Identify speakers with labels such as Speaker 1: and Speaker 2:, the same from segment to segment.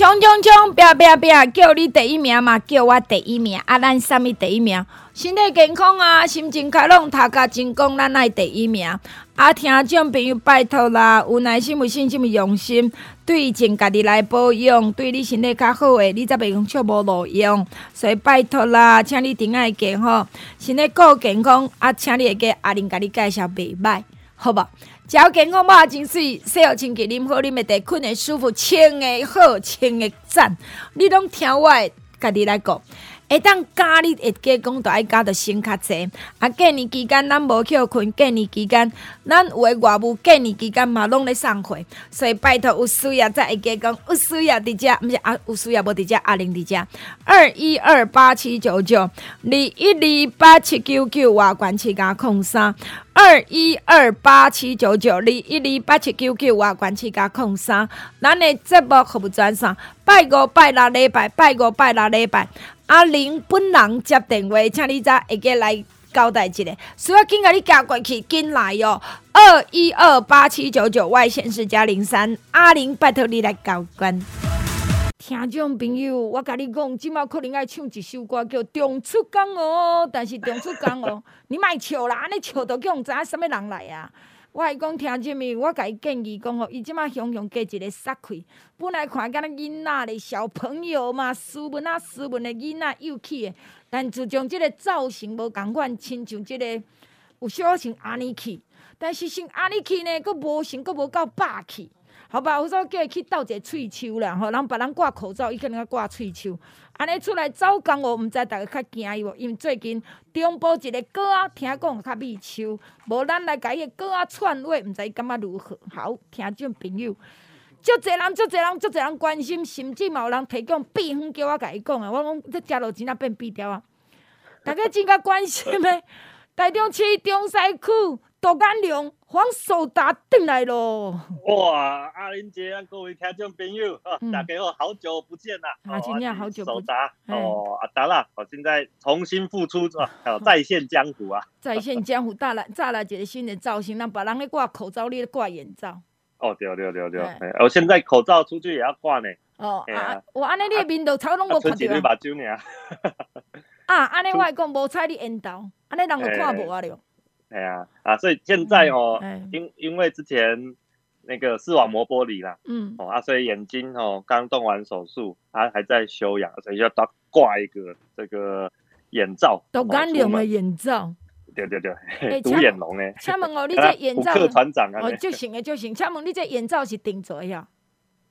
Speaker 1: 冲冲冲！拼拼拼！叫你第一名嘛，叫我第一名。啊，咱啥物第一名？身体健康啊，心情开朗，读甲成功，咱爱第一名。啊，听众朋友拜托啦，有耐心、有信心、有用心，对症家己来保养，对你身体较好诶，你则袂用笑无路用。所以拜托啦，请你顶爱健康，身体够健康。啊，请你会记阿玲甲你介绍袂歹，好无？只要健康嘛，真水，洗好清洁，啉好啉的茶，困的舒服，穿的好，穿的赞，你拢听我，家己来讲。会当教你会加讲，着爱加着先较济。啊，过年期间咱无去困，过年期间咱有诶外务，过年期间嘛拢咧送货，所以拜托有需要再会加讲，有需要伫遮，毋是啊，有需要无伫遮，阿玲伫遮。二一二八七九九，二一二八七九九，外关七加空三。二一二八七九九，二一二八七九九，外关七加空三。咱诶节目可不转送，拜五拜六礼拜，拜五拜六礼拜。阿玲本人接电话，请你再会个来交代一下。需要紧甲你加过去，紧来哟、二一二八七九九外线是加零三。阿玲拜托你来交关。听众朋友，我甲你讲，今麦可能爱唱一首歌叫《中出江》哦，但是中出江哦，你莫笑啦，安尼笑都叫人知影什么人来啊？我讲听这么，我甲伊建议讲吼，伊即马雄雄过一个煞气，本来看敢若囡仔咧，小朋友嘛，斯文啊斯文的囡仔，幼气的，但自从即个造型无共款，亲像即个有小像安尼去，但是像安尼去呢，佫无像佫无够霸气。好吧，我说叫伊去斗一个喙须啦，吼，人别人挂口罩，伊可能挂喙须。安尼出来走江湖，毋知大家较惊伊无？因为最近中部一个歌仔听讲较秘秋，无咱来甲伊个歌仔串话，毋知伊感觉如何？好，听众朋友，足侪人，足侪人，足侪人关心，甚至嘛有人提供秘方叫我甲伊讲啊，我讲这食落钱啊变秘条啊，大家真较关心诶，台中市中西区。杜干龙黄守达回来咯！
Speaker 2: 哇，阿玲姐，各位听众朋友，嗯、大家好，好久不见啦！
Speaker 1: 啊，今天好久不见。守
Speaker 2: 达哦，阿达啦，我现在重新复出啊，再现江湖啊！
Speaker 1: 再现江湖，再来再来一个新的造型，让别人咧挂口罩，你挂眼罩。
Speaker 2: 哦，对对对对，我现在口罩出去也要挂呢。
Speaker 1: 哦啊，我安尼你的面都超拢无看到。啊，安尼我讲无采你缘投，安尼人就看无啊了。
Speaker 2: 哎呀啊！所以现在哦，因、嗯、因为之前那个视网膜剥离啦，嗯，哦啊，所以眼睛哦刚动完手术，他还在休养，所以要挂挂一个这个眼罩，
Speaker 1: 独眼龙的眼罩。
Speaker 2: 对对对，独眼龙诶。
Speaker 1: 请问哦，你这眼罩，
Speaker 2: 副团长啊，
Speaker 1: 哦就行诶就行。请问你这眼罩是定做呀？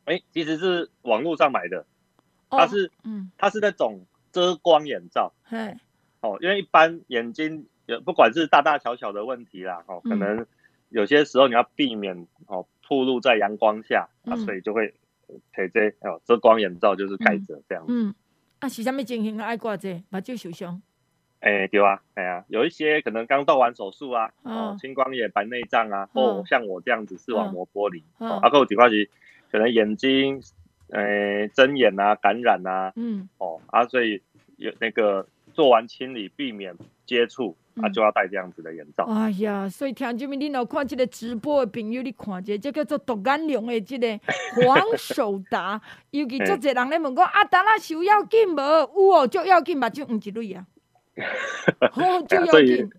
Speaker 2: 哎，其实是网络上买的，它是，嗯，它是那种遮光眼罩，嘿，哦，因为一般眼睛。不管是大大小小的问题啦，哦，可能有些时候你要避免哦，暴露在阳光下，嗯、啊，所以就会戴这哦遮光眼罩，就是盖着这样子。嗯，
Speaker 1: 啊，是什么情形爱挂这？目睭受伤？
Speaker 2: 哎、欸，对啊，哎呀、啊，有一些可能刚动完手术啊，哦，青光眼、白内障啊，或、哦、像我这样子视网膜剥离，哦，啊，还有其他是可能眼睛，呃、欸，针眼啊，感染啊，嗯，哦，啊，所以有那个做完清理，避免接触。他、啊、就要戴这样子的眼罩。
Speaker 1: 哎呀，所以听众们，你若看这个直播的朋友，你看这个，这叫做独眼龙的这个 黄守达，尤其足侪人咧问讲，啊，达那是有要紧无？有哦，足要紧嘛，就唔一类啊。哦，就要紧。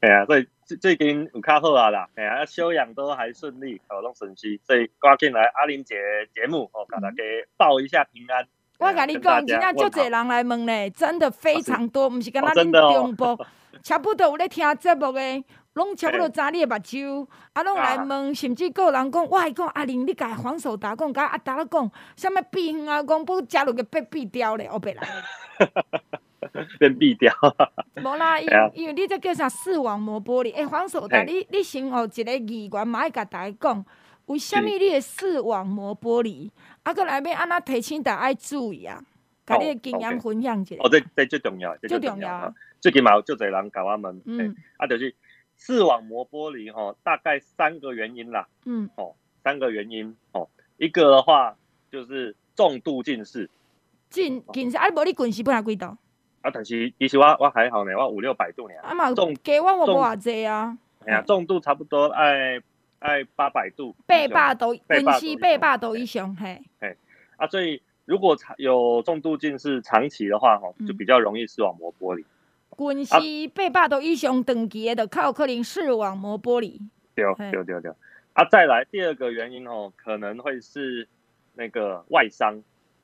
Speaker 2: 哎呀，所以最近有较好啊啦，哎呀，修养都还顺利，哦，拢顺心，所以赶紧来阿玲姐节目，哦，给大家报一下平安。我
Speaker 1: 跟你讲，真正足侪人来问咧，真的非常多，毋是。干那恁中部。差不多有咧听节目诶，拢差不多查你诶目睭，啊，拢来问，甚至个人讲，我还讲阿玲，你甲黄守达讲，甲阿达咧讲，啥物避啊，讲不食落去被毙掉咧，后壁来，
Speaker 2: 变毙掉，
Speaker 1: 无啦，因因为你这叫啥视网膜玻璃？诶、欸，黄守达，你你先学一个语言，嘛爱甲大家讲，为虾米你的视网膜玻璃？啊，搁来要安那提醒大家爱注意啊？甲你的经验分享一下。
Speaker 2: 哦，这这最重要，
Speaker 1: 最重要。
Speaker 2: 最起码有就侪人甲我问，嗯，啊，就是视网膜玻璃吼，大概三个原因啦，嗯，哦，三个原因，哦，一个的话就是重度近视。
Speaker 1: 近近视啊，无你近视本来几度？
Speaker 2: 啊，但是其实我我还好呢，我五六百度呢。
Speaker 1: 啊嘛，重加我我无偌济啊。
Speaker 2: 哎呀，重度差不多爱爱八百度。
Speaker 1: 八百度，近视八百度以上，嘿。
Speaker 2: 嘿，啊，所以如果长有重度近视长期的话，吼，就比较容易视网膜剥离。
Speaker 1: 近视八百度以上长期的，就较有可能视网膜剥离。
Speaker 2: 对对对对。啊，再来第二个原因哦，可能会是那个外伤。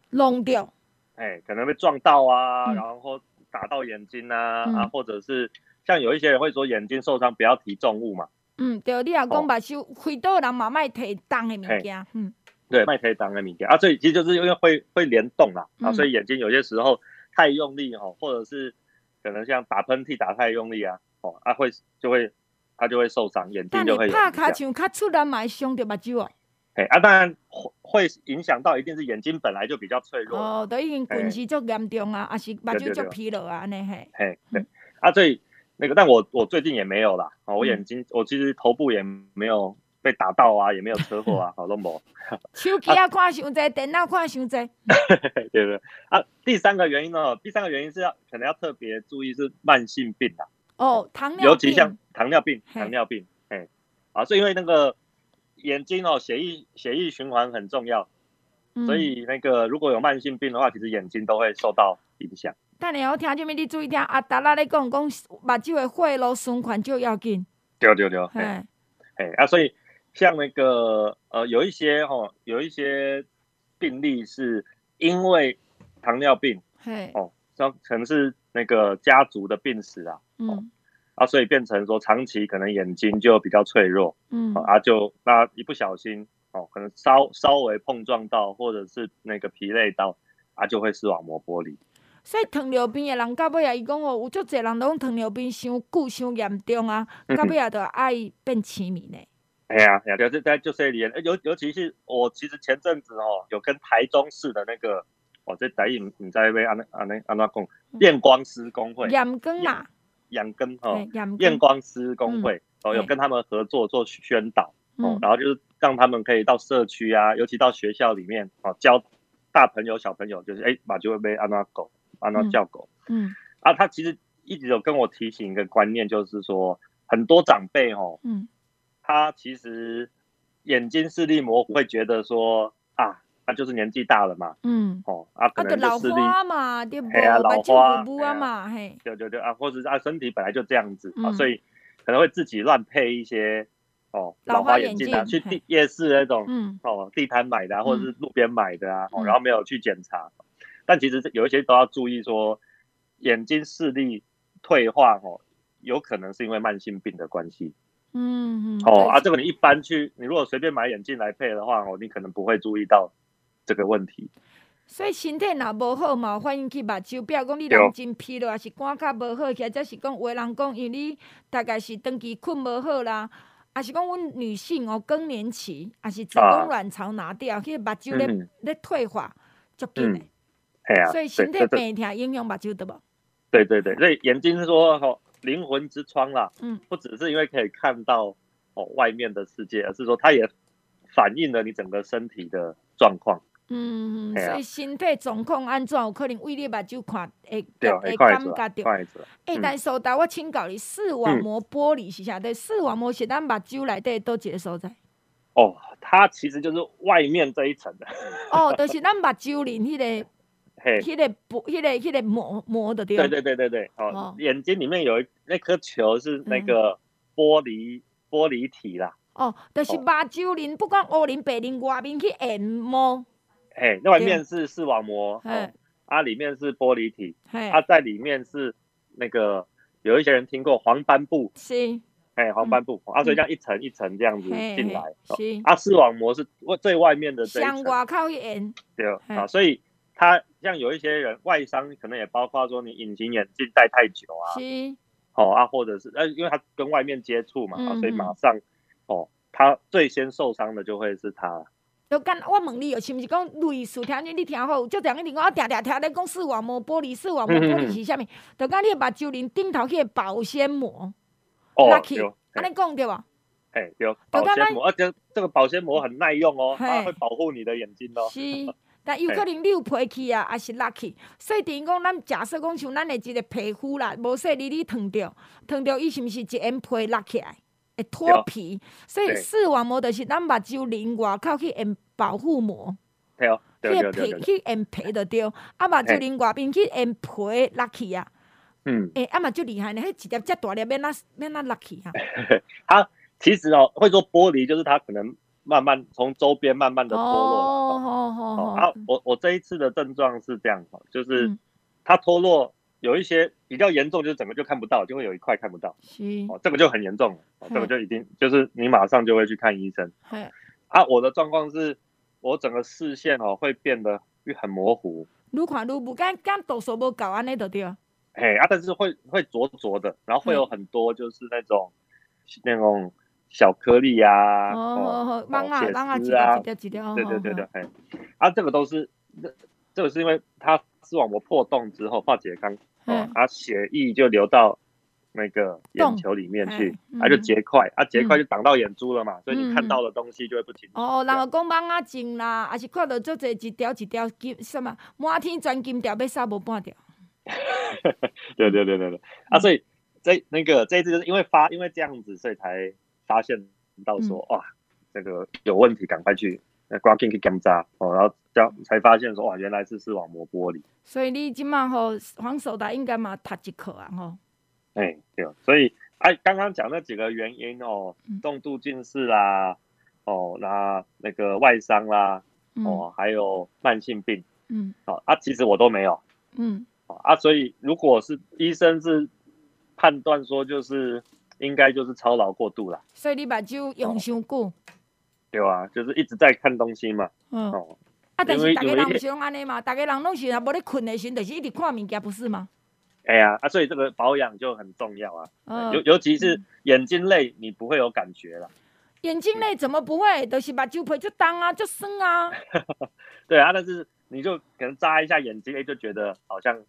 Speaker 1: 弄掉。
Speaker 2: 哎，可能被撞到啊，嗯、然后打到眼睛啊，嗯、啊，或者是像有一些人会说眼睛受伤不要提重物嘛。嗯，
Speaker 1: 对，你也讲把手开刀人嘛，卖提重的物件。嗯，
Speaker 2: 对，卖提重的物件啊，所以其实就是因为会会联动啦，嗯、啊，所以眼睛有些时候太用力哈，或者是可能像打喷嚏打太用力啊，哦，啊会就会他就会受伤，眼睛就会有。
Speaker 1: 拍卡像较出来买伤到目睭啊。
Speaker 2: 哎啊，当然会会影响到，一定是眼睛本来就比较脆弱
Speaker 1: 哦，都已经近视足严重啊，还是目睭足疲劳啊，安尼嘿。
Speaker 2: 嘿，对啊，所以那个，但我我最近也没有啦，哦，我眼睛我其实头部也没有被打到啊，也没有车祸啊，好都没。
Speaker 1: 手机啊看伤济，电脑看伤济。
Speaker 2: 对对啊，第三个原因呢，第三个原因是要可能要特别注意是慢性病啦。
Speaker 1: 哦，糖尿病。
Speaker 2: 尤其像糖尿病，糖尿病，哎，啊，是因为那个。眼睛哦，血液血液循环很重要，嗯、所以那个如果有慢性病的话，其实眼睛都会受到影响。
Speaker 1: 但你要听这边你注意听，阿达拉咧讲讲目睭的血路循环就要紧。
Speaker 2: 对对对，哎哎啊，所以像那个呃，有一些哦，有一些病例是因为糖尿病，嘿哦，像可能是那个家族的病史啊，嗯。啊，所以变成说长期可能眼睛就比较脆弱，嗯，啊就那一不小心哦，可能稍稍微碰撞到或者是那个疲累到，啊就会视网膜剥离。
Speaker 1: 所以糖尿病的人到尾啊，伊讲哦，有足侪人拢糖尿病伤久伤严重啊，到尾啊都爱变痴迷呢。
Speaker 2: 哎呀，呀，就是在就是连，尤尤其是我其实前阵子哦，有跟台中市的那个哦，这台语唔知要安尼安尼安那讲，验光师工会。
Speaker 1: 验光啊。
Speaker 2: 眼根哦，验光师工会哦，有跟他们合作做宣导哦，然后就是让他们可以到社区啊，尤其到学校里面哦，教大朋友小朋友，就是哎，马就会被安那狗，安那叫狗，嗯，啊，他其实一直有跟我提醒一个观念，就是说很多长辈哦，嗯，他其实眼睛视力模糊，会觉得说啊。他就是年纪大了嘛，嗯，哦，啊，可能就视力
Speaker 1: 嘛，对不
Speaker 2: 对？老花
Speaker 1: 嘛，嘿，
Speaker 2: 对对对啊，或者是啊，身体本来就这样子啊，所以可能会自己乱配一些哦老花眼镜啊，去地夜市那种，嗯，哦，地摊买的啊，或者是路边买的啊，然后没有去检查，但其实有一些都要注意说，眼睛视力退化哦，有可能是因为慢性病的关系，嗯嗯，哦啊，这个你一般去，你如果随便买眼镜来配的话哦，你可能不会注意到。这个问题，
Speaker 1: 所以身体若无好嘛，反映去目睭，比如讲你人真疲劳，还是肝较无好，或者是讲有的人讲，因为你大概是长期困无好啦，还是讲阮女性哦更年期，还是子宫卵巢拿掉，迄个目睭咧咧退化，足紧的。所以身体病痛影响目睭对不？
Speaker 2: 对对对，所以眼睛是说吼灵魂之窗啦，嗯，不只是因为可以看到哦外面的世界，而是说它也反映了你整个身体的状况。
Speaker 1: 嗯，所以身体状况安怎有可能为你目睭看会会感觉到。哎，但守达，我请教你，视网膜玻璃是啥？对，视网膜是咱目睭内底倒一个所在。
Speaker 2: 哦，它其实就是外面这一层的。
Speaker 1: 哦，就是咱目睭里迄个，嘿，迄个玻，迄个迄个膜膜的。
Speaker 2: 对对对对对，哦，眼睛里面有一那颗球是那个玻璃玻璃体啦。
Speaker 1: 哦，就是目睭里不管乌林白林外面去按摩。
Speaker 2: 哎，那外面是视网膜，哦，啊，里面是玻璃体，它在里面是那个有一些人听过黄斑部，是，哎，黄斑部，啊，所以这样一层一层这样子进来，是，啊，视网膜是最外面的这一层，向外靠一点，对，啊，所以他像有一些人外伤，可能也包括说你隐形眼镜戴太久啊，
Speaker 1: 是，
Speaker 2: 哦啊，或者是呃，因为他跟外面接触嘛，所以马上哦，他最先受伤的就会是他。
Speaker 1: 就干，我问你哦，是不是讲类似？听你你听好，就这样一定我定定听你讲视网膜剥离，视网膜剥离是啥物？就讲你目睭里顶头去保鲜膜，
Speaker 2: 拉起，
Speaker 1: 安尼讲对吧？
Speaker 2: 哎，有保鲜膜，而且这个保鲜膜很耐用哦，它会保护你的眼睛哦。
Speaker 1: 是，但有可能你有皮去啊，还是落去，所以等于讲咱假设讲像咱的一个皮肤啦，无说你你烫着，烫着伊是毋是一层皮落起来？会脱皮，所以视网膜就是咱目睭里外口去用保护膜，
Speaker 2: 对哦，
Speaker 1: 去皮去用皮就对，啊目睭里外边去用皮落去啊，嗯，诶，啊嘛就厉害呢，迄一粒遮大粒免那免那落去啊。
Speaker 2: 它其实哦，会说玻璃，就是它可能慢慢从周边慢慢的脱落。哦哦哦。啊，我我这一次的症状是这样，就是它脱落。有一些比较严重，就是整个就看不到，就会有一块看不到。哦，这个就很严重，哦，这个就一定就是你马上就会去看医生。啊，我的状况是，我整个视线哦会变得很模糊。
Speaker 1: 愈看愈不干干度数无够安尼就对。
Speaker 2: 嘿啊，但是会会灼灼的，然后会有很多就是那种那种小颗粒呀，哦，血丝啊，对对对对，哎，啊，这个都是这这个是因为它视网膜破洞之后化解刚。哦，啊，血液就流到那个眼球里面去，它就结块，啊，结块就挡到眼珠了嘛，所以你看到的东西就会不清楚。
Speaker 1: 哦，然后讲网啊镜啦，还是看到做这一条一条金什么满天钻金条，要杀无半条。
Speaker 2: 对对对对对，啊，所以这那个这一次就是因为发因为这样子，所以才发现到说哇，这个有问题，赶快去。那挂进去检查哦，然后才才发现说哇，原来是视网膜剥离。
Speaker 1: 所以你今麦吼黄守达应该嘛读一课啊吼。
Speaker 2: 哎、欸，对，所以哎，刚刚讲那几个原因哦，重度近视啦，哦，那那个外伤啦，哦，还有慢性病，嗯，哦啊，其实我都没有，嗯，啊，所以如果是医生是判断说就是应该就是操劳过度了。
Speaker 1: 所以你目睭用伤久。
Speaker 2: 对啊，就是一直在看东西嘛。嗯。哦。
Speaker 1: 啊，但是大家人不是拢安尼嘛？大家人拢是啊，无咧困的时阵，就是一直看物件，不是吗？
Speaker 2: 哎呀，啊，所以这个保养就很重要啊。嗯。尤尤其是眼睛累，你不会有感觉了。
Speaker 1: 眼睛累怎么不会？都是把酒皮就当啊，就生啊。
Speaker 2: 对啊，但是你就可能眨一下眼睛，哎，就觉得好像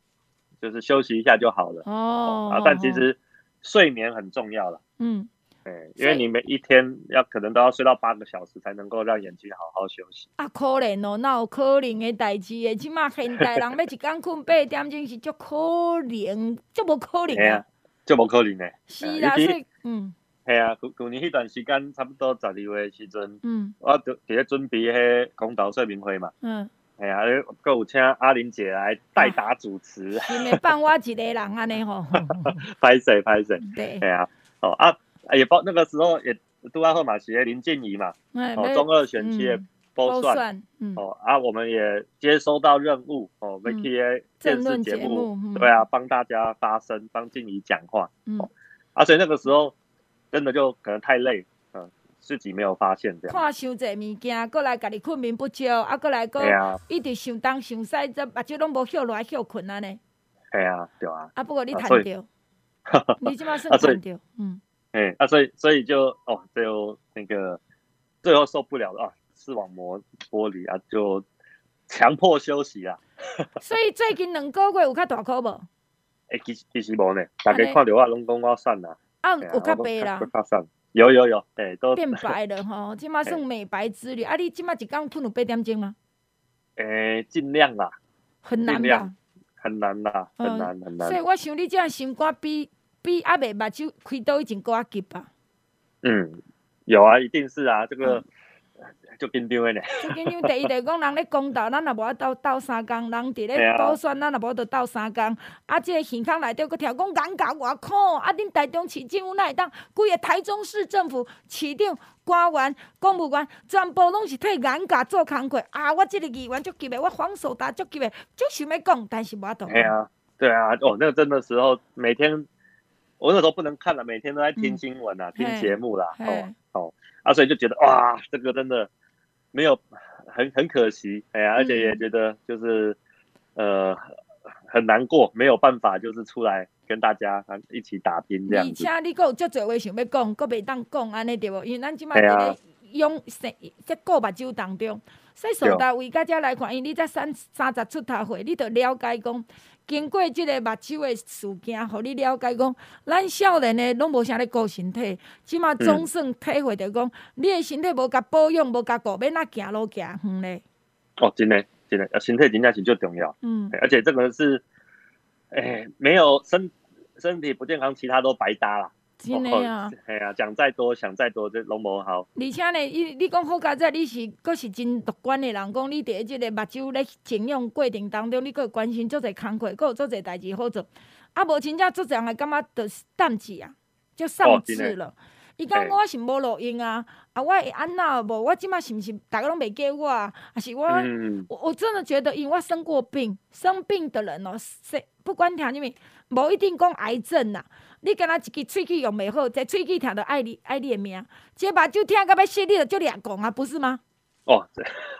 Speaker 2: 就是休息一下就好了。哦。啊，但其实睡眠很重要了。嗯。对，因为你每一天要可能都要睡到八个小时，才能够让眼睛好好休息。
Speaker 1: 啊，可怜哦，那有可能的代志诶？起码现代人要一天困八点钟是足可能，足无可能啊，
Speaker 2: 足无可能的。
Speaker 1: 是啦，所以嗯，
Speaker 2: 系啊，去去年迄段时间，差不多十二月的时阵，嗯，我就伫咧准备迄公投说明会嘛，嗯，系啊，阁有请阿玲姐来代打主持，
Speaker 1: 是咪放我一个人安尼吼？
Speaker 2: 拍 谁拍谁，对，系啊，哦啊。也包那个时候也杜阿赫马学林静怡嘛，哦，中二选区的包算，哦啊，我们也接收到任务哦，媒体电视节目，对啊，帮大家发声，帮静怡讲话，哦，啊，所以那个时候真的就可能太累，嗯，自己没有发现这样。
Speaker 1: 看伤济物件，过来家己困眠不足，啊，过来个一直想东想西，这目睭拢无休来休困安尼。
Speaker 2: 系啊，对啊。
Speaker 1: 啊，不过你谈到，你即马算谈到，嗯。
Speaker 2: 哎、欸，啊，所以所以就哦，最后那个最后受不了了啊，视网膜剥离啊，就强迫休息啊。
Speaker 1: 所以最近两个月有较大颗无？
Speaker 2: 哎、欸，其实其实无呢，大家看到我拢讲我瘦啦。
Speaker 1: 啊，有较白啦。
Speaker 2: 有有有，哎、欸，都
Speaker 1: 变 白了吼，即马算美白之旅。欸、啊，你即马一工困有八点钟吗？
Speaker 2: 诶、欸，尽量啦。
Speaker 1: 很难吧？
Speaker 2: 很难啦，很难、嗯、很难。
Speaker 1: 所以我想你这样心肝比。比阿未目睭开刀已经够急吧？
Speaker 2: 嗯，有啊，一定是啊，这个就紧张的呢。
Speaker 1: 就紧张，第一个讲人咧公道，咱也无法斗斗三工；人伫咧保选，咱也无法度斗三工。啊，这个耳孔内底佫跳讲眼角外苦，啊，恁台中市政府哪会当？规个台中市政府市长、官员、公务员，全部拢是替眼角做工课。啊，我这个议员足急的，我黄守达足急的，足想要讲，但是无法度。
Speaker 2: 对啊，对啊，哦，那个真的时候每天。我那时候不能看了，每天都在听新闻啊，嗯、听节目啦，嘿哦哦，啊，所以就觉得哇，这个真的没有很很可惜，哎呀，嗯、而且也觉得就是呃很难过，没有办法，就是出来跟大家一起打拼这样。
Speaker 1: 而且你搁有足侪话想要讲，搁袂当讲安尼对无？因为咱即摆伫咧用生在顾目睭当中，所以数大位家家来看，因为你才三三十出头岁，你着了解讲。经过即个目睭的事件，互你了解讲，咱少年的拢无啥咧顾身体，即马总算体会着讲，嗯、你的身体无甲保养，无甲顾，要哪行路行远咧？
Speaker 2: 哦，真的，真的，身体真正是最重要。嗯，而且这个是，诶、欸，没有身身体不健康，其他都白搭啦。
Speaker 1: 真的啊，
Speaker 2: 系啊，讲再多想再多，这拢无效。
Speaker 1: 而且呢，你你讲好佳哉，你是阁是真乐观的人，讲你伫即个目睭咧静养过程当中，你阁关心足侪工课，阁有足侪代志好做。啊，无真正足侪人会感觉着胆气啊，就丧志了。伊讲、哦、我是无路用啊，啊，我会安那无？我即马是毋是逐个拢袂记我啊？还是我？嗯、我我真的觉得，因为我生过病，生病的人哦，谁不管听啥物，无一定讲癌症呐、啊。你敢若一支喙齿用袂好，这喙齿疼着爱你爱你的命，这目睭听到要死，你着就俩讲啊，不是吗？哦，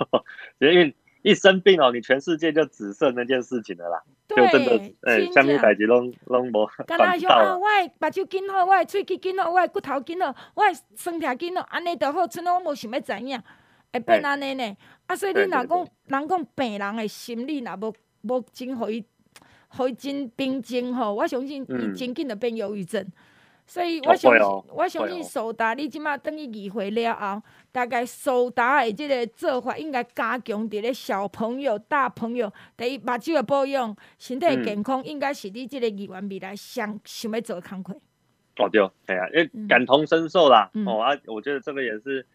Speaker 2: 因为一生病哦，你全世界就只剩那件事情了啦。对，就真的，哎、欸，啥物代志拢拢无办到。敢若说啊，我
Speaker 1: 目睭紧好，我喙齿紧好，我骨头紧好，我酸痛紧好，安尼着好，剩我无想要知影，会变安尼呢？欸、啊，所以你若讲人讲病人的心理若无无真互伊。会真平静吼，我相信伊真紧就变忧郁症，嗯、所以我相信，我相信苏达你即马等于议会了后，大概苏达的即个做法应该加强伫咧小朋友、大朋友，第一目睭的保养、身体健康，应该是你即个议员未来想想要做的工课。
Speaker 2: 哦对，系啊，因为感同身受啦。嗯、哦啊，我觉得这个也是，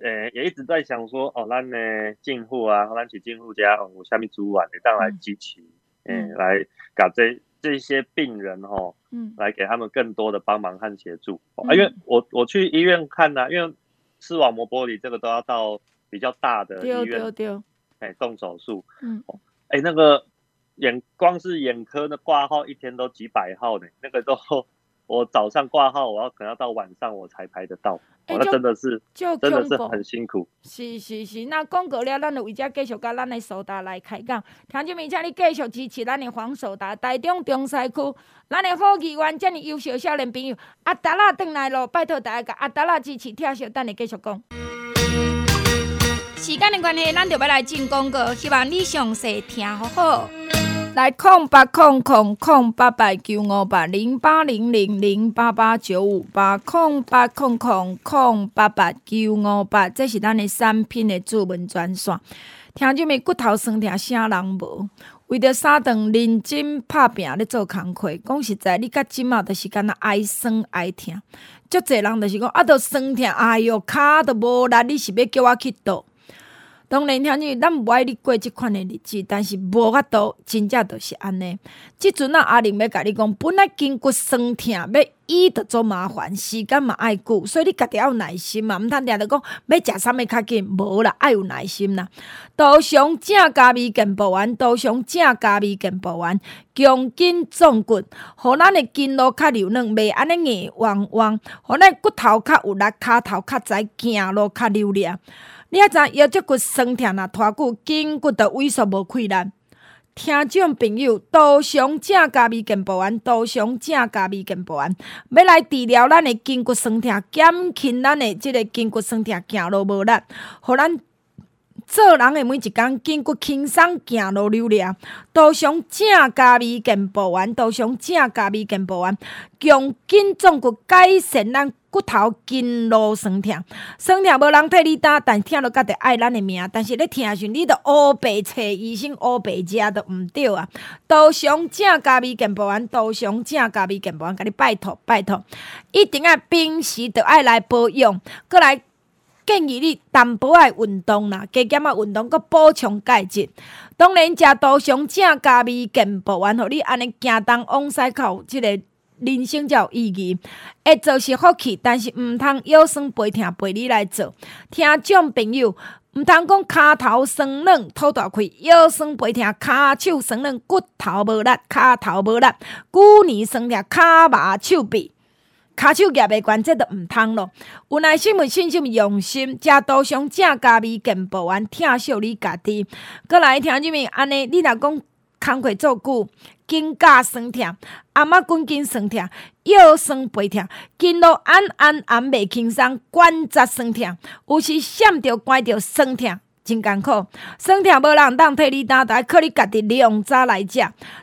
Speaker 2: 诶、呃，也一直在想说，哦，咱呢进户啊，咱去进户家，哦，下面主管你当然支持。嗯嗯，来搞这这些病人哦，嗯，来给他们更多的帮忙和协助。嗯、啊，因为我我去医院看呐、啊，因为视网膜剥离这个都要到比较大的医院，对对对，哎，动手术。嗯，哎，那个眼光是眼科的挂号一天都几百号呢，那个都。我早上挂号，我要可能要到晚上我才排得到，欸、那真的是，真的是很辛苦。
Speaker 1: 是是是，那广告了，咱就为这继续跟咱的苏达来开讲。听众们，请你继续支持咱的黄苏达，台中中西区，咱的好议员，这么优秀少年朋友，阿达拉转来了，拜托大家，阿达拉支持，听小等你继续讲。时间的关系，咱就要来进广告，希望你详细听好好。来空八空空空八八九五八零八零零零八八九五八空八空空空八八九五八，这是咱的产品的主文专线。听这么骨头酸疼，啥人无？为着三顿认真拍拼咧做工课，讲实在，你甲即马着是干那爱酸爱疼，足侪人都是讲啊，着酸疼，哎哟，骹都无力，你是要叫我去倒？当然，听你，咱不爱你过即款的日子，但是无法度，真正就是安尼。即阵啊，阿玲要甲你讲，本来筋骨酸痛，要医得做麻烦，时间嘛爱久，所以你家己要有耐心嘛，毋通定着讲要食啥物较紧，无啦，爱有耐心啦。多上正加味健步丸，多上正加味健步丸，强筋壮骨，互咱的筋络较柔软，袂安尼硬汪汪，互咱骨头较有力，骹头较知行路较流利。你啊知腰脊骨酸痛啊，拖久筋骨的萎缩无溃烂。听众朋友，多想正佳味健保丸，多想正佳味健保丸，要来治疗咱的筋骨酸痛，减轻咱的即个筋骨酸痛，走路无力，互咱做人的每一工筋骨轻松，行路流量。多上正佳味健步丸，多上正佳味健步丸，强筋壮骨，改善咱。骨头筋络酸痛，酸痛无人替你担，但听着觉得爱咱的命。但是咧听时，你着乌白找医生，乌白食都毋对啊！多上正佳味健步丸，多上正佳味健步丸，甲你拜托拜托，一定要平时着爱来保养，阁来建议你淡薄仔运动啦，加减仔运动，阁补充钙质。当然，食多上正佳味健保丸，互你安尼行东往西口，即、个。人生才有意义，会做是福气，但是毋通腰酸背痛陪你来做。听众朋友，毋通讲骹头酸软吐大气，腰酸背痛骹手酸软骨头无力，骹头无力，骨年酸痛骹麻手臂，骹手夹袂关，这都毋通咯。有耐心、有信心、用心，食多上正佳味健保安，疼惜你家己。阁来听入面安尼，你若讲。工课做久，肩胛酸痛，阿妈滚筋酸痛，腰酸背痛，筋络按按按袂轻松，关节酸痛，有时闪着关着酸痛。真艰苦，酸痛无人当替你担待，靠你家己量早来食。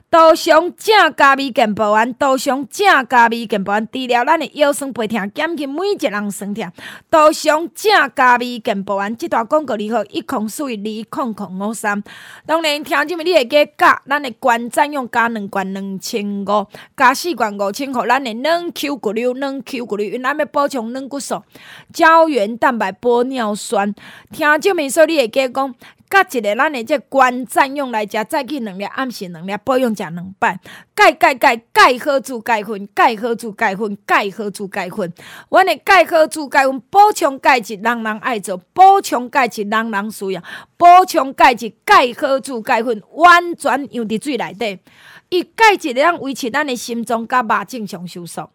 Speaker 1: 多上正佳美健保丸，多上正佳美健保丸，治疗咱的腰酸背痛，减轻每一人酸痛。多上正佳美健保丸，这段广告你好，一空四二空空五三。当然，听这么你会加加，咱的关占用加两罐两千五，加四罐五千块，咱的软 Q 骨溜，软 Q 骨溜，因咱要补充软骨素、胶原蛋白、玻尿酸。听这么说，你会加讲。甲一个咱的这关占用来食，早起两粒，暗时两粒，保养食两摆。钙钙钙钙好处钙粉，钙好处钙粉，钙好处钙粉。阮的钙好处钙粉补充钙质，人人爱做；补充钙质，人人需要；补充钙质，钙好处钙粉完全用伫水内底。伊钙质会当维持咱的心脏甲肉正常收缩，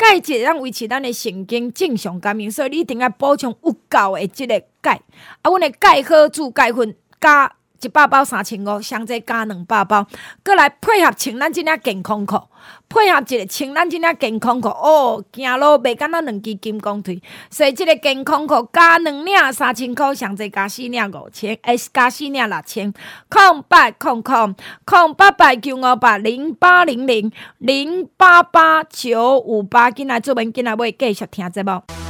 Speaker 1: 钙质会当维持咱的神经正常感应，所以你一定要补充有够的即个。钙啊，阮的钙好处钙粉加一百包三千五，上济加两百包，搁来配合穿咱即领健康裤，配合一个穿咱即领健康裤。哦，行路袂敢若两支金刚腿，所以即个健康裤加两领三千箍，上济加四领五千，还是加四领六千，空八空空空八八九五八零八零零零八八九五八，进来做文，进来要继续听节目。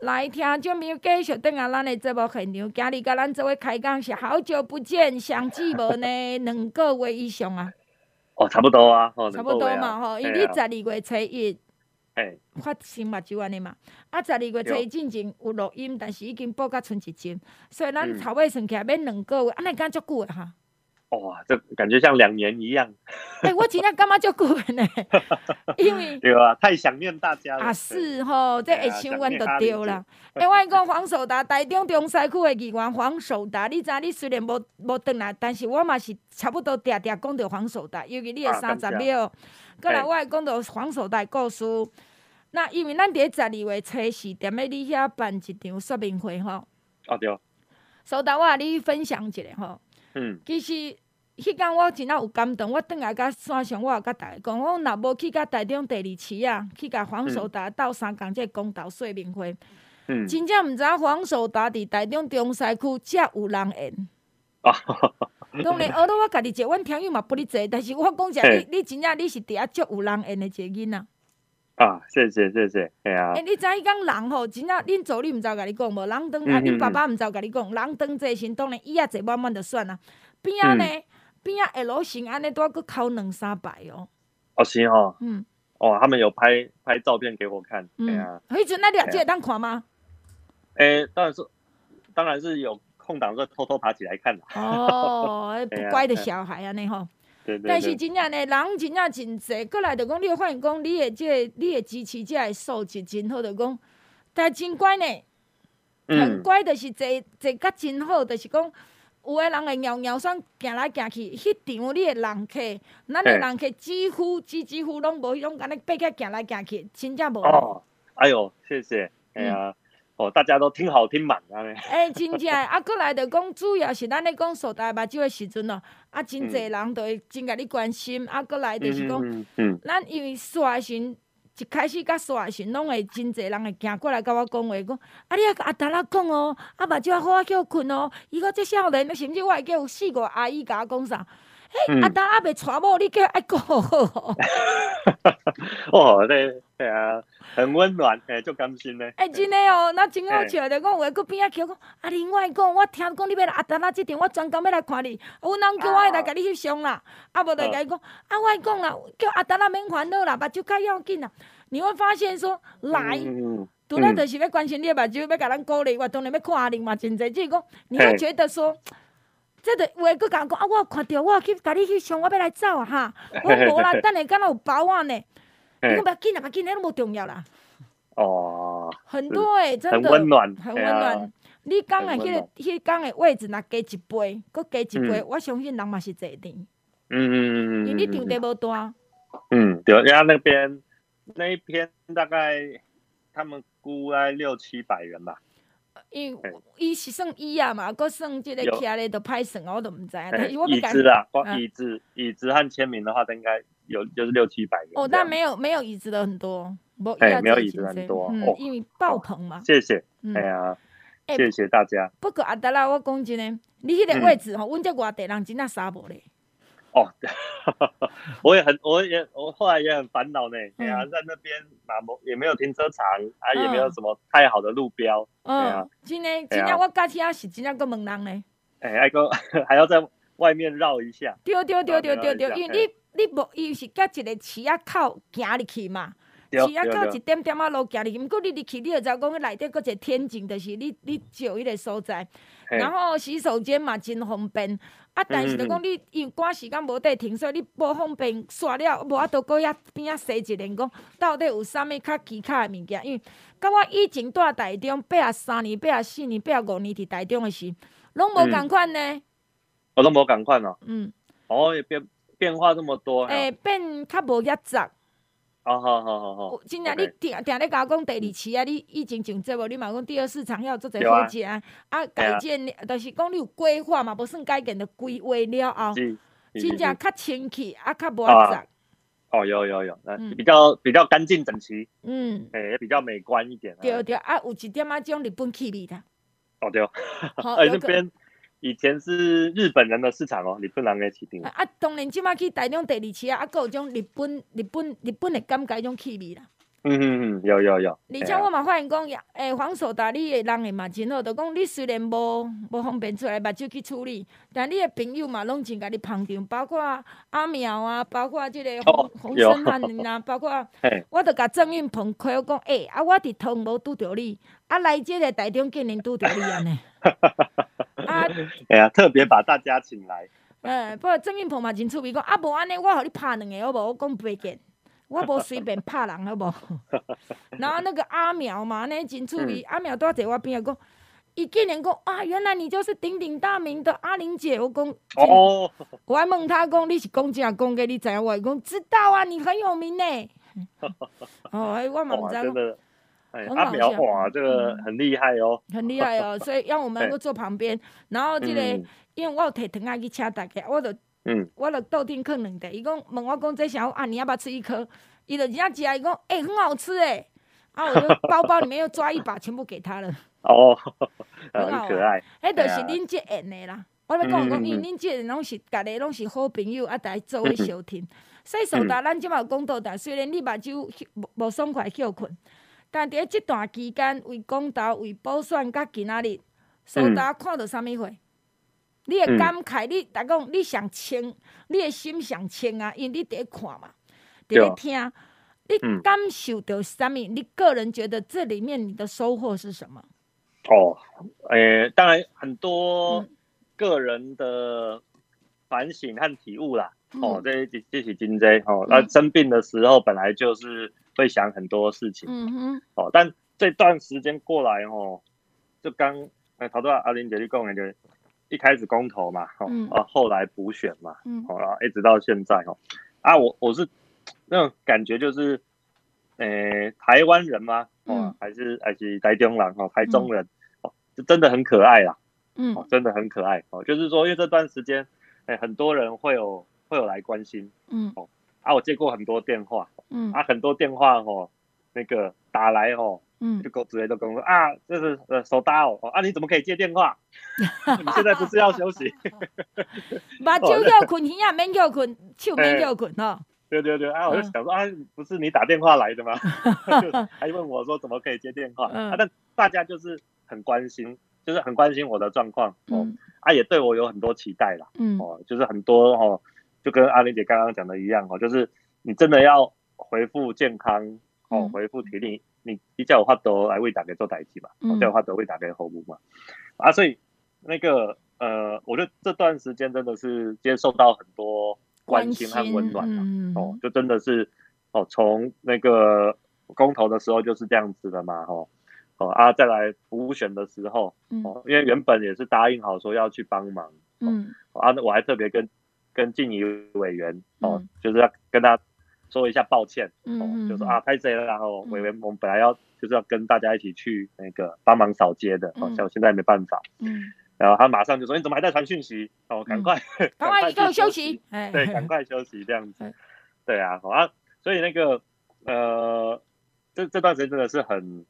Speaker 1: 来听，就没有继续等下咱的节目现场，今日甲咱做位开讲是好久不见，相聚无呢？两个月以上啊？
Speaker 2: 哦，差不多啊，
Speaker 1: 差不多嘛，吼，因为你十二月初一，哎，发生目睭安尼嘛，啊，十二月初一进前有录音，但是已经播甲剩一集，所以咱头尾算起来要两个月，安尼敢足久的哈。
Speaker 2: 哇，这感觉像两年一样。
Speaker 1: 哎、欸，我今天干嘛就过呢？因为
Speaker 2: 对啊，太想念大家了。
Speaker 1: 啊是吼，这会想阮就对了。哎，我讲黄守达，台中中西区的议员黄守达，你知影？你虽然无无转来，但是我嘛是差不多定定讲到黄守达，尤其你的三十秒。过、啊、来，我会讲到黄守达故事。那因为咱伫十二月初四，踮咧你遐办一场说明会吼。
Speaker 2: 啊对。
Speaker 1: 守达，我甲你分享一下吼。嗯，其实迄天我真正有感动，我转来甲山上，我也甲大家讲，我若无去甲台中第二期啊，去甲黄守达斗相共这个公道说明会，嗯，真正毋知影黄守达伫台中中西区遮有人缘。啊，当然，学了我家己一个，阮听友嘛不哩济，但是我讲实，你你真正你是伫遐足有人缘的一个囡仔。
Speaker 2: 啊，谢谢谢谢，系啊。诶、
Speaker 1: 欸，你知影讲人吼，真正恁祖你毋知甲你讲无？人当啊，恁爸爸毋知甲你讲，人当这身当然伊也坐慢慢就算啊。边仔呢？边仔 L 型安尼都要搁考两三百哦。
Speaker 2: 哦，是哦。嗯。哦，他们有拍拍照片给我看。嗯。
Speaker 1: 迄阵那两只当看吗？
Speaker 2: 诶、欸，当然是，当然是有空档就偷偷爬起来看的。
Speaker 1: 哦，不乖的小孩啊，那吼。但是真正呢，人真正真济，过来就讲，你会发现讲，你的这个、你的支持者的素质真好，就讲，但真乖呢，很乖，就是坐坐甲真好，就是讲，有诶人会尿尿酸行来行去，迄场你诶人客，咱诶人客几乎几几乎拢无迄种安尼爬起行来行去，真正无。
Speaker 2: 哦，哎呦，谢谢，哎呀。嗯哦，大家都听好听满啊！
Speaker 1: 哎，真正啊，过来就讲，主要是咱咧讲数大目睭的时阵哦，啊，真侪人都会真甲你关心，啊，过来就是讲，嗯，嗯，咱因为刷新一开始甲刷新，拢会真侪人会行过来甲我讲话，讲，啊，你啊甲阿达拉讲哦，啊，目睭好啊叫困哦，伊个这少年，甚至我会叫有四个阿姨甲我讲啥。嘿，阿达阿未娶某，你叫爱讲好。
Speaker 2: 哦，对对啊，很温暖，诶，就甘心咧。
Speaker 1: 诶，真诶哦，那真好笑着讲有个边仔叫讲，阿玲，我讲，我听讲你要来阿达拉这点，我专工要来看你。阮翁叫我来甲你翕相啦，啊，无来甲伊讲，啊，我讲啦，叫阿达拉免烦恼啦，目睭较要紧啦。你会发现说，来，除了就是要关心你的目睭，要甲咱鼓励，我当然要看阿玲嘛，真济，就是讲，你会觉得说。这个话佫甲我讲啊，我看着我去甲你去上，我要来走啊哈。我无啦，等下敢若有包啊呢。你讲不要紧啊，不要紧，那都无重要啦。
Speaker 2: 哦。
Speaker 1: 很多诶，真的。
Speaker 2: 很温暖。
Speaker 1: 很温暖。你讲诶，迄个迄讲诶位置，若加一倍，佫加一倍，我相信人嘛是坐定。
Speaker 2: 嗯嗯嗯嗯。
Speaker 1: 因为你场地无大。
Speaker 2: 嗯，对，人家那边那一篇大概他们估在六七百人吧。
Speaker 1: 因伊是算椅啊嘛，搁算即个徛咧都歹算，我都毋知影。但是我
Speaker 2: 椅子啦，光椅子、椅子和签名的话，应该有就是六七百人。
Speaker 1: 哦，但没有没有椅子的很多，
Speaker 2: 无哎，没有椅子很多，
Speaker 1: 因为爆棚嘛。
Speaker 2: 谢谢，哎呀，谢谢大家。
Speaker 1: 不过阿达拉，我讲真诶，你迄个位置吼，阮这外地人真正杀无咧。
Speaker 2: 哦，我也很，我也我后来也很烦恼呢。对啊，在那边那么也没有停车场，啊，也没有什么太好的路标。
Speaker 1: 嗯，真的，真的，我驾车是真正个问人呢。
Speaker 2: 哎，还个 还要在外面绕一下。
Speaker 1: 对对对对对对，因为你你无，伊是甲一个市啊口行入去嘛。市仔口一点点仔路行入去，毋过你入去，你就知讲迄内底搁一个天井，就是你你照迄个所在。然后洗手间嘛真方便。啊！但是就讲你因赶时间无地停，所以你无方便刷了，无法度搁遐边仔洗一轮，讲到底有啥物较奇卡的物件？因为甲我以前住台中八啊三年、八啊四年、八啊五年伫台中的时，拢无共款呢。
Speaker 2: 我拢无共款哦。
Speaker 1: 嗯。
Speaker 2: 哦，也变变化这么多。诶、
Speaker 1: 欸，变较无遐杂。
Speaker 2: 好好好好好，
Speaker 1: 真正你定定咧甲我讲第二期啊，你以前上节无，你嘛讲第二市场要做侪好食啊，啊改建，就是讲你有规划嘛，无算改建的规划了后，真正较清气，啊较无杂。
Speaker 2: 哦，有有有，嗯，比较比较干净整齐，
Speaker 1: 嗯，
Speaker 2: 诶，也比较美观一点。
Speaker 1: 对对，啊，有一点仔种日本气味的。
Speaker 2: 哦对，好 这边。以前是日本人的市场哦，日本人的市场。
Speaker 1: 啊，当然即马去台中第二期啊，啊，搁有种日本、日本、日本的感觉，种气味啦。
Speaker 2: 嗯嗯嗯，有有有。
Speaker 1: 而且我嘛发现讲，诶、欸，黄守达你的人诶嘛真好，就讲你虽然无无方便出来目睭去处理，但你的朋友嘛拢真甲你捧场，包括阿苗啊，包括即个洪洪生汉啊，包括，我都甲郑运鹏开口讲，诶、欸，啊，我伫通无拄着你，啊，来即个台中竟然拄着你安尼。
Speaker 2: 啊，哎呀，特别把大家请来。
Speaker 1: 嗯，不过郑运鹏嘛真趣味，讲啊，无安尼，我互你拍两个，好无？我讲袂见。我无随便拍人，好无？然后那个阿苗嘛，那真趣味。阿苗都在我边啊讲，伊竟然讲啊，原来你就是鼎鼎大名的阿玲姐。我讲哦，我还问他讲，你是讲真讲假？你知影？我讲知道啊，你很有名呢。哦，哎，我嘛毋知。
Speaker 2: 阿苗哇，这个很厉害哦。
Speaker 1: 很厉害哦，所以让我们坐旁边。然后这个，因为我有提糖仔去请大家，我就。
Speaker 2: 嗯，
Speaker 1: 我就倒顶囥两块，伊讲问我讲这啥啊？你要不要吃一颗？伊就人家食，伊讲诶，很好吃哎。啊，我就包包里面又抓一把，全部给他了。
Speaker 2: 哦，很可爱。
Speaker 1: 迄就是恁这演的啦。我咧讲讲，因为恁这缘拢是家己拢是好朋友，啊，大家做伙相挺。所以守达，咱即马有讲到，但虽然你目睭无无爽快休困，但伫即段期间为公道、为补选，甲今仔日苏达看到啥物货？你会感慨，嗯、你逐讲你上清，你的心上清啊，因为你伫咧看嘛，伫咧听，嗯、你感受到啥物？你个人觉得这里面你的收获是什么？
Speaker 2: 哦，诶、欸，当然很多个人的反省和体悟啦。嗯、哦，这这这是真济哦。那、嗯、生病的时候本来就是会想很多事情。
Speaker 1: 嗯哼。
Speaker 2: 哦，但这段时间过来哦，就刚诶，头拄阿玲姐你讲的就。一开始公投嘛，哦，啊，后来补选嘛，嗯，好了，一直到现在哦，啊，我我是那种感觉就是，诶，台湾人吗？哦，还是还是台中人哦，台中人哦，就真的很可爱啦，嗯，真的很可爱哦，就是说，因为这段时间，诶，很多人会有会有来关心，嗯，哦，啊，我接过很多电话，嗯，啊，很多电话哦，那个打来哦。嗯，就直接都跟我说啊，这是呃手搭哦，啊，你怎么可以接电话？你现在不是要休息？
Speaker 1: 把酒要困，天也免叫困，手免叫困哦。
Speaker 2: 对对对，啊，我就想说啊，不是你打电话来的吗？还问我说怎么可以接电话？啊，但大家就是很关心，就是很关心我的状况哦，啊，也对我有很多期待啦。嗯，哦，就是很多哦，就跟阿玲姐刚刚讲的一样哦，就是你真的要回复健康哦，恢复体力。你你才有法度来为大家做代替嘛，我才有法度为大家服务嘛，啊，所以那个呃，我觉得这段时间真的是接受到很多关心和温暖、啊嗯、哦，就真的是哦，从那个公投的时候就是这样子的嘛，哦哦啊，再来补选的时候，哦，因为原本也是答应好说要去帮忙，嗯，啊，我还特别跟跟静怡委员哦，就是要跟他说一下抱歉，哦，就说啊，拍谁了，然后委员我们本来要就是要跟大家一起去那个帮忙扫街的，哦，像我现在没办法，嗯。然后他马上就说：“你怎么还在传讯息？哦，赶快，赶
Speaker 1: 快给我休息。
Speaker 2: 对，赶快休息这样子。对啊，好啊。所以那个呃，这这段时间真的是很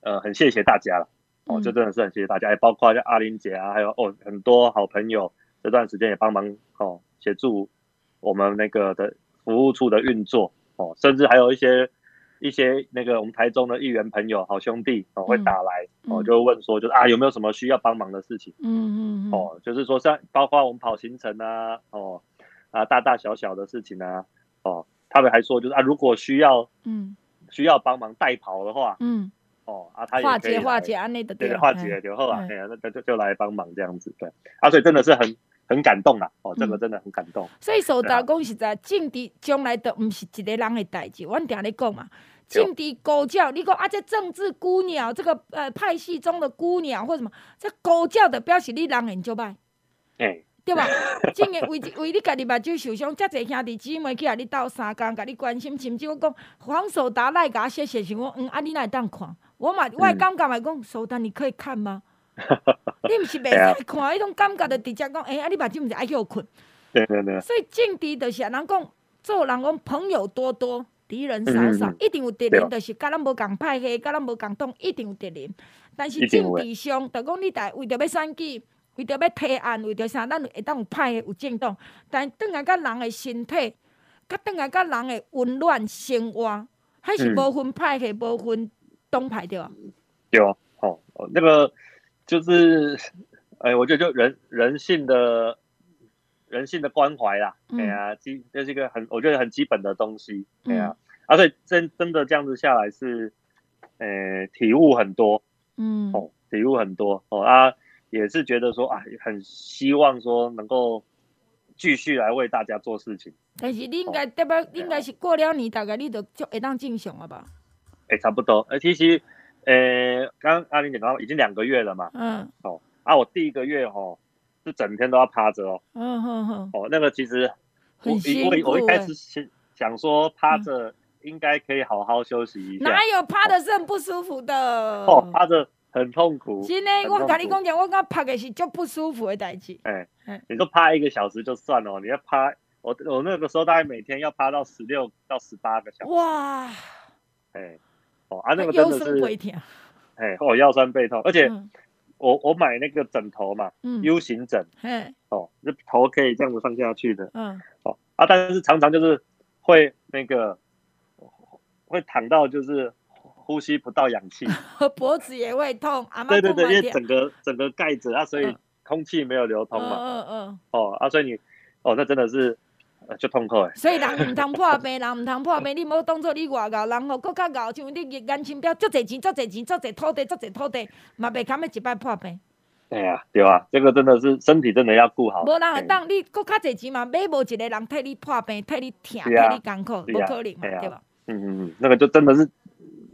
Speaker 2: 呃很谢谢大家了。哦，这真的是很谢谢大家，也包括像阿玲姐啊，还有哦很多好朋友，这段时间也帮忙哦协助我们那个的服务处的运作哦，甚至还有一些。”一些那个我们台中的议员朋友、好兄弟哦，会打来哦，就问说，就是啊，有没有什么需要帮忙的事情？嗯嗯哦，就是说像包括我们跑行程啊，哦啊，大大小小的事情啊，哦，他们还说就是啊，如果需要嗯需要帮忙代跑的话，嗯哦啊，他化解化解安内的对化解就好啊，哎呀，那就就来帮忙这样子对，啊，所以真的是很很感动啦，哦，这个真的很感动。
Speaker 1: 所以说，大家讲实在，政治将来都不是一个人的代志，我定咧讲嘛。政治高教，你讲啊，这政治孤鸟，这个呃派系中的孤鸟或什么，这高教的表示你人缘就歹，
Speaker 2: 欸、
Speaker 1: 对吧？真的为 为你家己目睭受伤，遮侪兄弟姊妹去啊，你斗相共，甲你关心，甚至我讲黄守达来甲我谢谢，想讲嗯啊，你哪会当看？我嘛，我的感觉嘛讲，守达你可以看吗？你毋是袂使看，迄种感觉就直接讲，哎、欸，啊，你目睭毋是爱休困？
Speaker 2: 对对对。
Speaker 1: 所以政治就是人讲，做人讲朋友多多。敌人少少，一定有敌人，就是甲咱无共派系，甲咱无共党，一定有敌人。但是政治上，就讲你台为着要选举，为着要提案，为着啥，咱会当有派系有政党。但转来甲人的身体，甲转来甲人的温暖生活，还是无分派系，无分党派对啊？
Speaker 2: 对哦，哦，那个就是，哎，我觉得就人人性的。人性的关怀啦，哎呀、嗯，基这是一个很我觉得很基本的东西，哎呀、嗯，而且、啊、真真的这样子下来是，呃，体悟很多，嗯，哦，体悟很多，哦啊，也是觉得说啊，很希望说能够继续来为大家做事情。
Speaker 1: 但是你应该对不？哦、应该是过了年大概你就就会当正常了吧？
Speaker 2: 哎，差不多，呃，其实，呃，刚刚阿玲讲到已经两个月了嘛，嗯，哦，啊，我第一个月哦。是整天都要趴着哦，嗯哼哼，哦，那个其实我我我一开始想说趴着应该可以好好休息一下，
Speaker 1: 哪有趴的是很不舒服的
Speaker 2: 哦，趴着很痛苦。
Speaker 1: 今天我跟你讲讲，我刚趴的是就不舒服的代志。
Speaker 2: 哎，你说趴一个小时就算了，你要趴我我那个时候大概每天要趴到十六到十八个小时。哇，哎，哦啊，那个真的是，哎，我腰酸背痛，而且。我我买那个枕头嘛，嗯，U 型枕，嘿，哦，这头可以这样子放下去的，嗯，哦啊，但是常常就是会那个会躺到就是呼吸不到氧气，
Speaker 1: 脖子也会痛，啊，
Speaker 2: 对对对，因为整个整个盖着啊，所以空气没有流通嘛，嗯嗯，哦啊，所以你，哦，那真的是。就痛苦诶，
Speaker 1: 所以人唔通破病，人唔通破病，你唔好当做你外敖，人吼佫较敖，像你眼睛表足侪钱，足侪钱，足侪土地，足侪土地，嘛袂堪要一摆破病。
Speaker 2: 哎呀，对啊，这个真的是身体真的要顾好。
Speaker 1: 无人会当你佫较侪钱嘛，买无一个人替你破病，替你疼，替你艰苦，不可能嘛，对吧？
Speaker 2: 嗯嗯嗯，那个就真的是。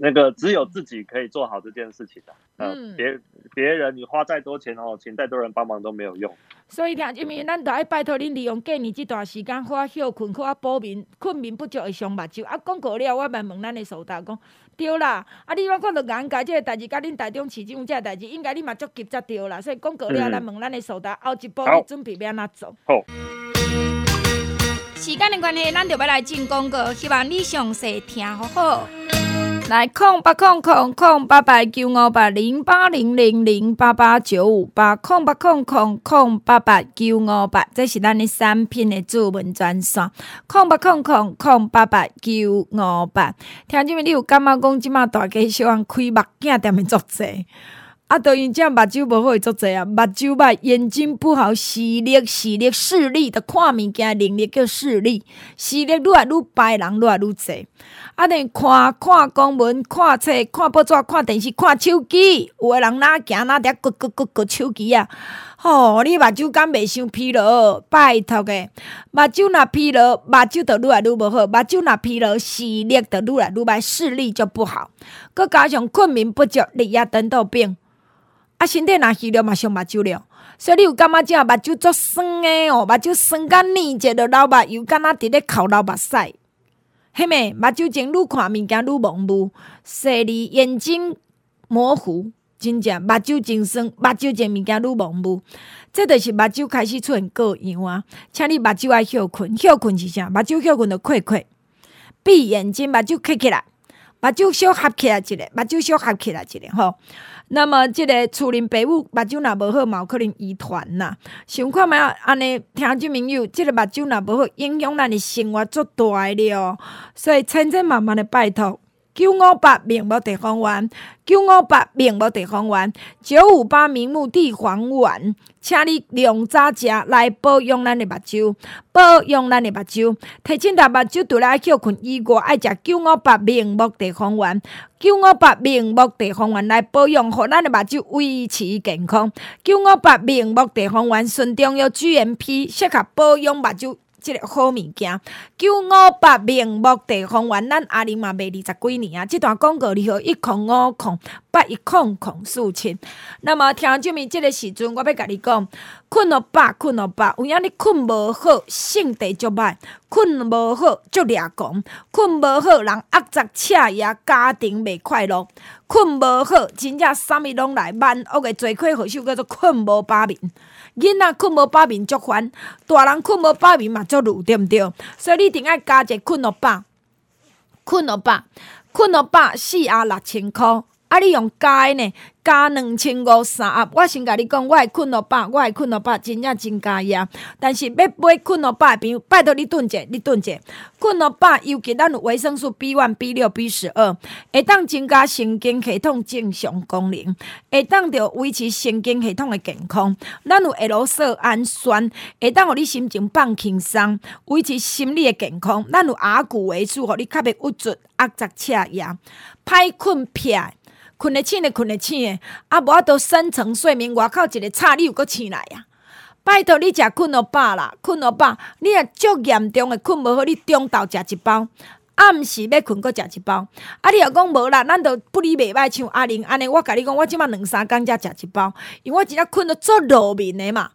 Speaker 2: 那个只有自己可以做好这件事情的，嗯，别别人你花再多钱哦，请再多人帮忙都没有用。
Speaker 1: 所以听，因为咱都爱拜托恁利用过年这段时间好啊休困，好啊补眠，困眠不足会伤目睭。啊，广告了，我问问咱的苏达讲，对啦，啊，你我看到眼界这个代志，甲恁台中市长这个代志，应该你嘛足急才对啦。所以广告了，来问咱的苏达，后一步你准备要安怎做？好。时间的关系，咱就要来进广告，希望你详细听好好。来空八空空空八八九五八零八零零零八八九五八空八空空空八八九五八，这是咱的产品的主文专线。空八空空空八八九五八，听这边你有感觉讲，即马大家喜欢开目镜店的作者。啊，都因这目睭无好会做侪啊，目睭歹，眼睛不好，视力视力视力的看物件能力叫视力，视力愈来愈歹，人愈来愈侪。啊，连看看公文、看册、看报纸、看电视、看手机，有个人哪行哪点，搁搁搁搁手机啊！吼、你目睭敢袂伤疲劳？拜托个，目睭若疲劳，目睭就愈来愈无好，目睭若疲劳，视力就愈来愈歹，视力就不好。搁加上困眠不足，日夜颠倒病，啊，身体若虚弱嘛伤目睭了。所以你有感觉这目睭足酸诶哦，目睭酸甲黏一个流目油，敢若伫咧哭流目屎。迄么目睭前愈看物件愈模糊，视力眼睛模糊，真正目睭真酸，目睭前物件愈模糊，这就是目睭开始出现过样啊！请你目睭爱休困，休困是啥？目睭休困就溃溃，闭眼睛，目睭开起来，目睭小合起来一个，目睭小合起来一个吼。那么，即个厝邻爸母目睭若无好，嘛有可能遗传呐。想看觅，安尼听众朋友，即个目睭若无好，影响咱的生活足大了。所以千千万万的拜托。九五八明目地黄丸，九五八明目地黄丸，九五八明目地黄丸，请你量早食来保养咱的目睭，保养咱的目睭。提醒大目睭除了爱休困以外，爱食九五八明目地黄丸，九五八明目地黄丸来保养，互咱的目睭维持健康。九五八明目地黄丸，纯中药 GMP，适合保养目睭。即个好物件，九五八明目地黄丸，咱阿玲嘛卖二十几年啊！即段广告你好，一空五空八一空空四千。那么听这面即个时阵，我要甲你讲，困了饱，困了饱，有影你困无好，性地就歹，困无好就掠狂，困无好人压榨赤夜，家庭袂快乐，困无好真正啥物拢来，万恶的罪魁祸首叫做困无饱眠。囡仔困无饱眠足烦，大人困无饱眠嘛足累，对毋对？所以你一定爱加一个困了饱，困了饱，困了饱，四盒六千箍，啊，你用加的呢？加两千五三盒，我先甲你讲，我会困了饱，我会困了饱，真正真加呀。但是要买困了饱的朋友，拜托你顿者，你顿者，困了饱，尤其咱有维生素 B one、B 六、B 十二，会当增加神经系统正常功能，会当着维持神经系统的健康。咱有 L 色氨酸，会当互你心情放轻松，维持心理的健康。咱有阿古维素，互你较袂郁卒、压榨赤夜，歹困癖。困得醒的，困得醒的，啊，无啊都深层睡眠，外口一个吵，你又阁醒来啊！拜托你食困了饱啦，困了饱，你若足严重的困无好，你中昼食一包，暗时要困阁食一包。啊，你若讲无啦，咱都不离袂歹，像阿玲安尼，我甲你讲，我即满两三工才食一包，因为我真正困得足路眠的嘛。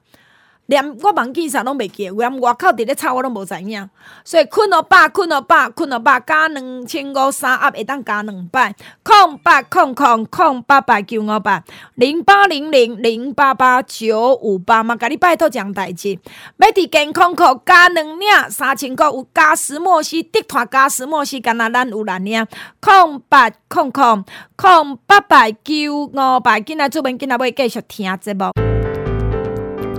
Speaker 1: 连我忘记啥拢袂记，连外口伫咧吵我拢无知影，所以困了饱，困了饱，困了饱，加两千五三盒会当加两摆，空八空空空八百九五八零八零零零八八九五八嘛，甲你拜托讲代志，要伫健康课加两领三千块，有加石墨烯，滴团加石墨烯，敢若咱有两领，空八空空空八百九五八，今仔做文，今仔要继续听节目。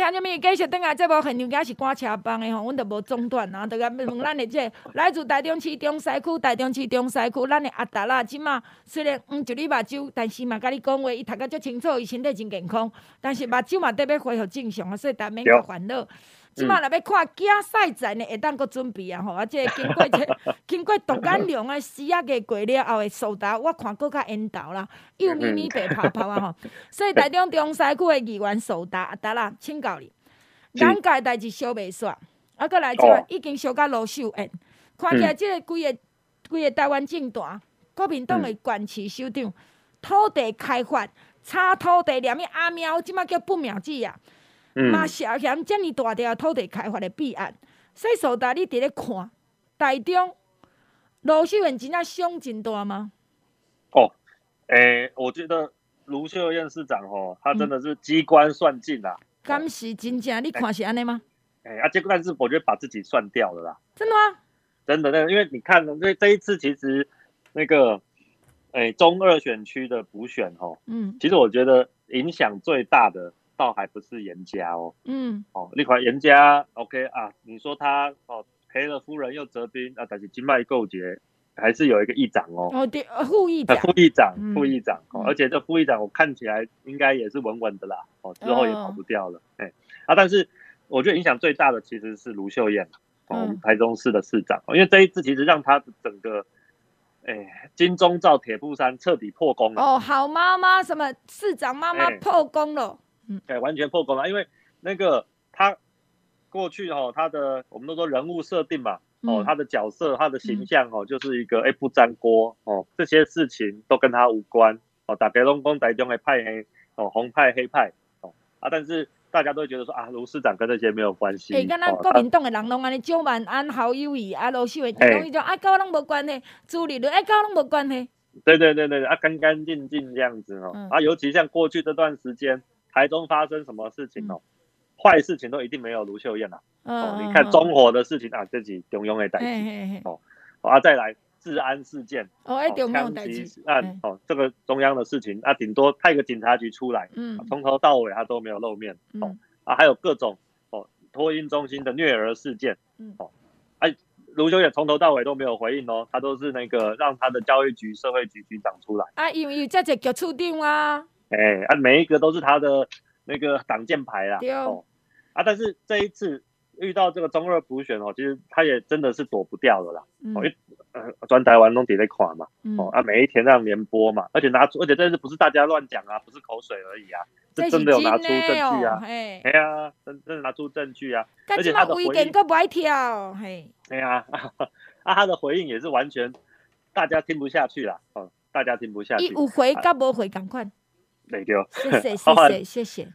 Speaker 1: 听什么，继续等下这部现场也是赶车帮的吼，阮都无中断啊，都甲问咱的这个、来自台中市中西区，台中市中西区，咱的阿达啦，即马虽然嗯就你目睭，但是嘛甲你讲话，伊读甲足清楚，伊身体真健康，但是目睭嘛得要恢复正常啊，所以逐免烦恼。即马若要看囝赛前呢，会当阁准备啊吼，啊，即个、经过这经过独眼龙啊，时啊个过了后的苏达，我看阁较缘投啦，幼咪咪白泡泡啊吼，所以台中中西区的议员苏打阿达啦，请教你，眼界代志小袂煞，啊，阁来即个已经烧甲罗秀燕，看起来即个规个规个台湾政坛，国民党的管区首长，土地开发炒土地连咪阿喵，即马叫不妙子啊！嘛，涉嫌遮尔大条土地开发的弊案，所以苏达你伫咧看台中卢秀燕真正伤真大吗？
Speaker 2: 哦，诶、欸，我觉得卢秀燕市长哦，他真的是机关算尽啦。
Speaker 1: 敢是真正？你看是安尼吗？
Speaker 2: 哎、欸，啊，结果但是我觉得把自己算掉了啦。
Speaker 1: 真的吗？
Speaker 2: 真的，那个因为你看，这这一次其实那个，哎、欸，中二选区的补选哦，嗯，其实我觉得影响最大的倒还不是严家哦，嗯，哦，那块严家 OK 啊，你说他哦赔了夫人又折兵啊，但是金脉勾结，还是有一个议长哦，
Speaker 1: 哦对，副议长，
Speaker 2: 副议长，副议长哦，而且这副议长我看起来应该也是稳稳的啦，哦，之后也跑不掉了，哎、哦欸，啊，但是我觉得影响最大的其实是卢秀燕。我们台中市的市长，因为这一次其实让他的整个，哎，金钟罩铁布衫彻底破功了。
Speaker 1: 哦，好妈妈，什么市长妈妈破功了？
Speaker 2: 嗯，对，完全破功了。因为那个他过去哦，他的我们都说人物设定嘛，哦，他的角色、他的形象哦，就是一个哎不粘锅哦，这些事情都跟他无关哦。大家拢讲台中的派黑哦，红派黑派哦啊，但是。大家都会觉得说啊，卢市长跟这些没有关系。
Speaker 1: 哎、欸，跟咱国民党的人拢安尼，赵万安、侯友谊、啊卢秀燕，拢一种啊，跟我拢无关系，朱立伦哎，跟我拢无关系。
Speaker 2: 对对对对啊，干干净净这样子哦。嗯、啊，尤其像过去这段时间，台中发生什么事情哦，坏、嗯、事情都一定没有卢秀燕啊。嗯、哦，你看中火的事情啊，自己中庸的代志。哦，啊，再来。治安事件。哦，哎，枪击案哦，这个中央的事情啊，顶多派个警察局出来，嗯，从头到尾他都没有露面，哦，啊，还有各种哦，托婴中心的虐儿事件，嗯，哦，哎，卢秀燕从头到尾都没有回应哦，他都是那个让他的教育局、社会局局长出来，
Speaker 1: 啊，因为这是局处长啊，
Speaker 2: 哎，啊，每一个都是他的那个挡箭牌啦，哦，啊，但是这一次。遇到这个中二补选哦，其实他也真的是躲不掉的啦。嗯、哦，因为呃，专台湾弄底在垮嘛。嗯、哦啊，每一天这样连播嘛，而且拿出，而且这是不是大家乱讲啊？不是口水而已啊，是真的有拿出证据啊。哎呀、哦，真真的拿出证据啊。而且他的回应
Speaker 1: 都不爱跳。嘿，
Speaker 2: 哎呀，啊，他的回应也是完全大家听不下去啦。哦，大家听不下去。
Speaker 1: 一有回跟无回赶快。
Speaker 2: 没丢。
Speaker 1: 谢谢谢谢 谢谢。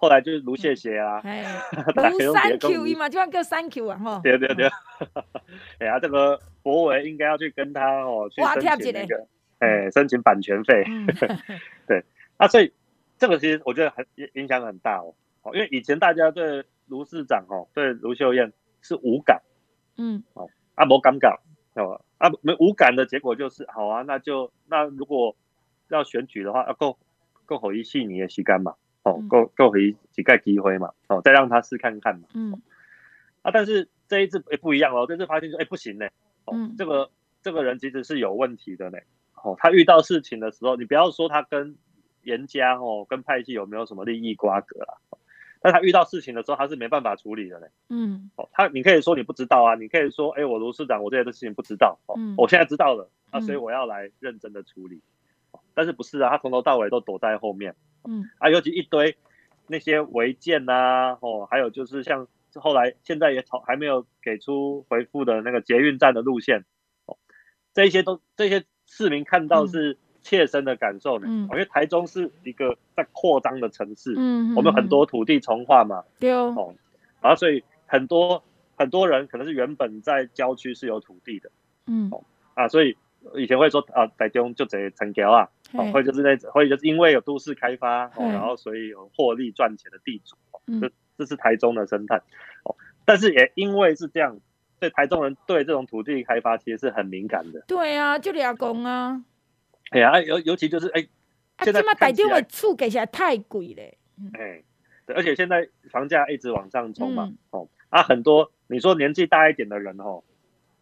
Speaker 2: 后来就是卢谢谢啊，
Speaker 1: 卢三 Q 伊嘛，就要叫三 Q 啊，吼。
Speaker 2: 对对对，哎呀，这个博维应该要去跟他哦去申请那个，哎，申请版权费。对，啊，所以这个其实我觉得很影响很大哦，因为以前大家对卢市长哦，对卢秀燕是无感，嗯，哦，啊没感觉，哦，啊没无感的结果就是，好啊，那就那如果要选举的话，要够够好一细你的时间嘛。哦，够够可以几盖机会嘛？哦，再让他试看看嘛。嗯。啊，但是这一次诶不一样哦，这次发现说哎不行呢。哦，嗯、这个这个人其实是有问题的呢。哦，他遇到事情的时候，你不要说他跟严家哦，跟派系有没有什么利益瓜葛啊？但他遇到事情的时候，他是没办法处理的呢。嗯。哦，他你可以说你不知道啊，你可以说哎我卢市长我这些的事情不知道。哦，嗯、我现在知道了啊，所以我要来认真的处理。嗯、但是不是啊？他从头到尾都躲在后面。嗯啊，尤其一堆那些违建呐，哦，还有就是像后来现在也吵还没有给出回复的那个捷运站的路线，哦，这一些都这些市民看到是切身的感受呢。嗯，因为台中是一个在扩张的城市，嗯，我们很多土地重划嘛，对哦，啊，所以很多很多人可能是原本在郊区是有土地的，嗯，哦，啊，所以以前会说啊，台中就这成交啊。哦，或者就是那，或者就是因为有都市开发哦，然后所以有获利赚钱的地主，哦这这是台中的生态哦。但是也因为是这样，所以台中人对这种土地开发其实是很敏感的。
Speaker 1: 对啊，就俩工啊。
Speaker 2: 哎呀，尤尤其就是哎，
Speaker 1: 现在台中的厝给起来太贵了。
Speaker 2: 哎，对，而且现在房价一直往上冲嘛，哦啊，很多你说年纪大一点的人哦，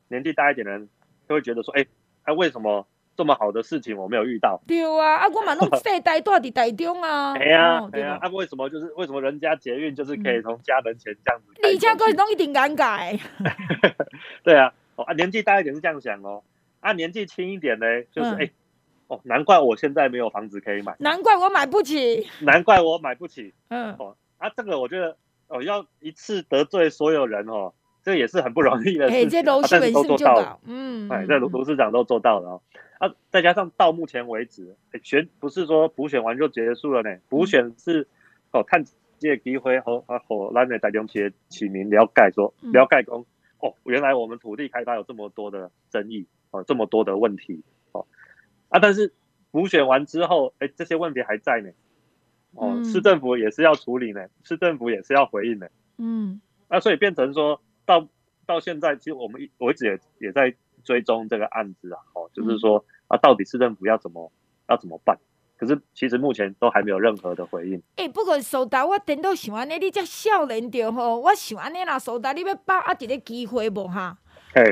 Speaker 2: 年纪大一点的人就会觉得说，哎，他为什么？这么好的事情我没有遇到。
Speaker 1: 对啊，啊，我嘛拢世代住伫台中啊。
Speaker 2: 哎呀，对啊，啊，为什么就是为什么人家捷运就是可以从家门前这样子？
Speaker 1: 你家哥弄一定尴尬。
Speaker 2: 对啊，哦啊，年纪大一点是这样想哦，啊，年纪轻一点呢，就是哎，哦，难怪我现在没有房子可以买。
Speaker 1: 难怪我买不起。
Speaker 2: 难怪我买不起。嗯。哦，啊，这个我觉得哦，要一次得罪所有人哦，这也是很不容易的事情。但是都做到了。嗯。哎，这卢卢市长都做到了哦。啊，再加上到目前为止，选不是说补选完就结束了呢？补选是哦，看这个机会和啊和咱的台中市市民了解说，了解讲哦，原来我们土地开发有这么多的争议哦，这么多的问题哦啊，但是补补选完之后，哎，这些问题还在呢。哦，嗯、市政府也是要处理呢，市政府也是要回应的。嗯，那所以变成说到到现在，其实我们一我一直也也在追踪这个案子啊。哦，就是说啊，到底市政府要怎么要怎么办？可是其实目前都还没有任何的回应。
Speaker 1: 哎、欸，不过苏达，我真都想安尼，你这少年着吼，我想安尼啦，苏达，你要把握一个机会无哈？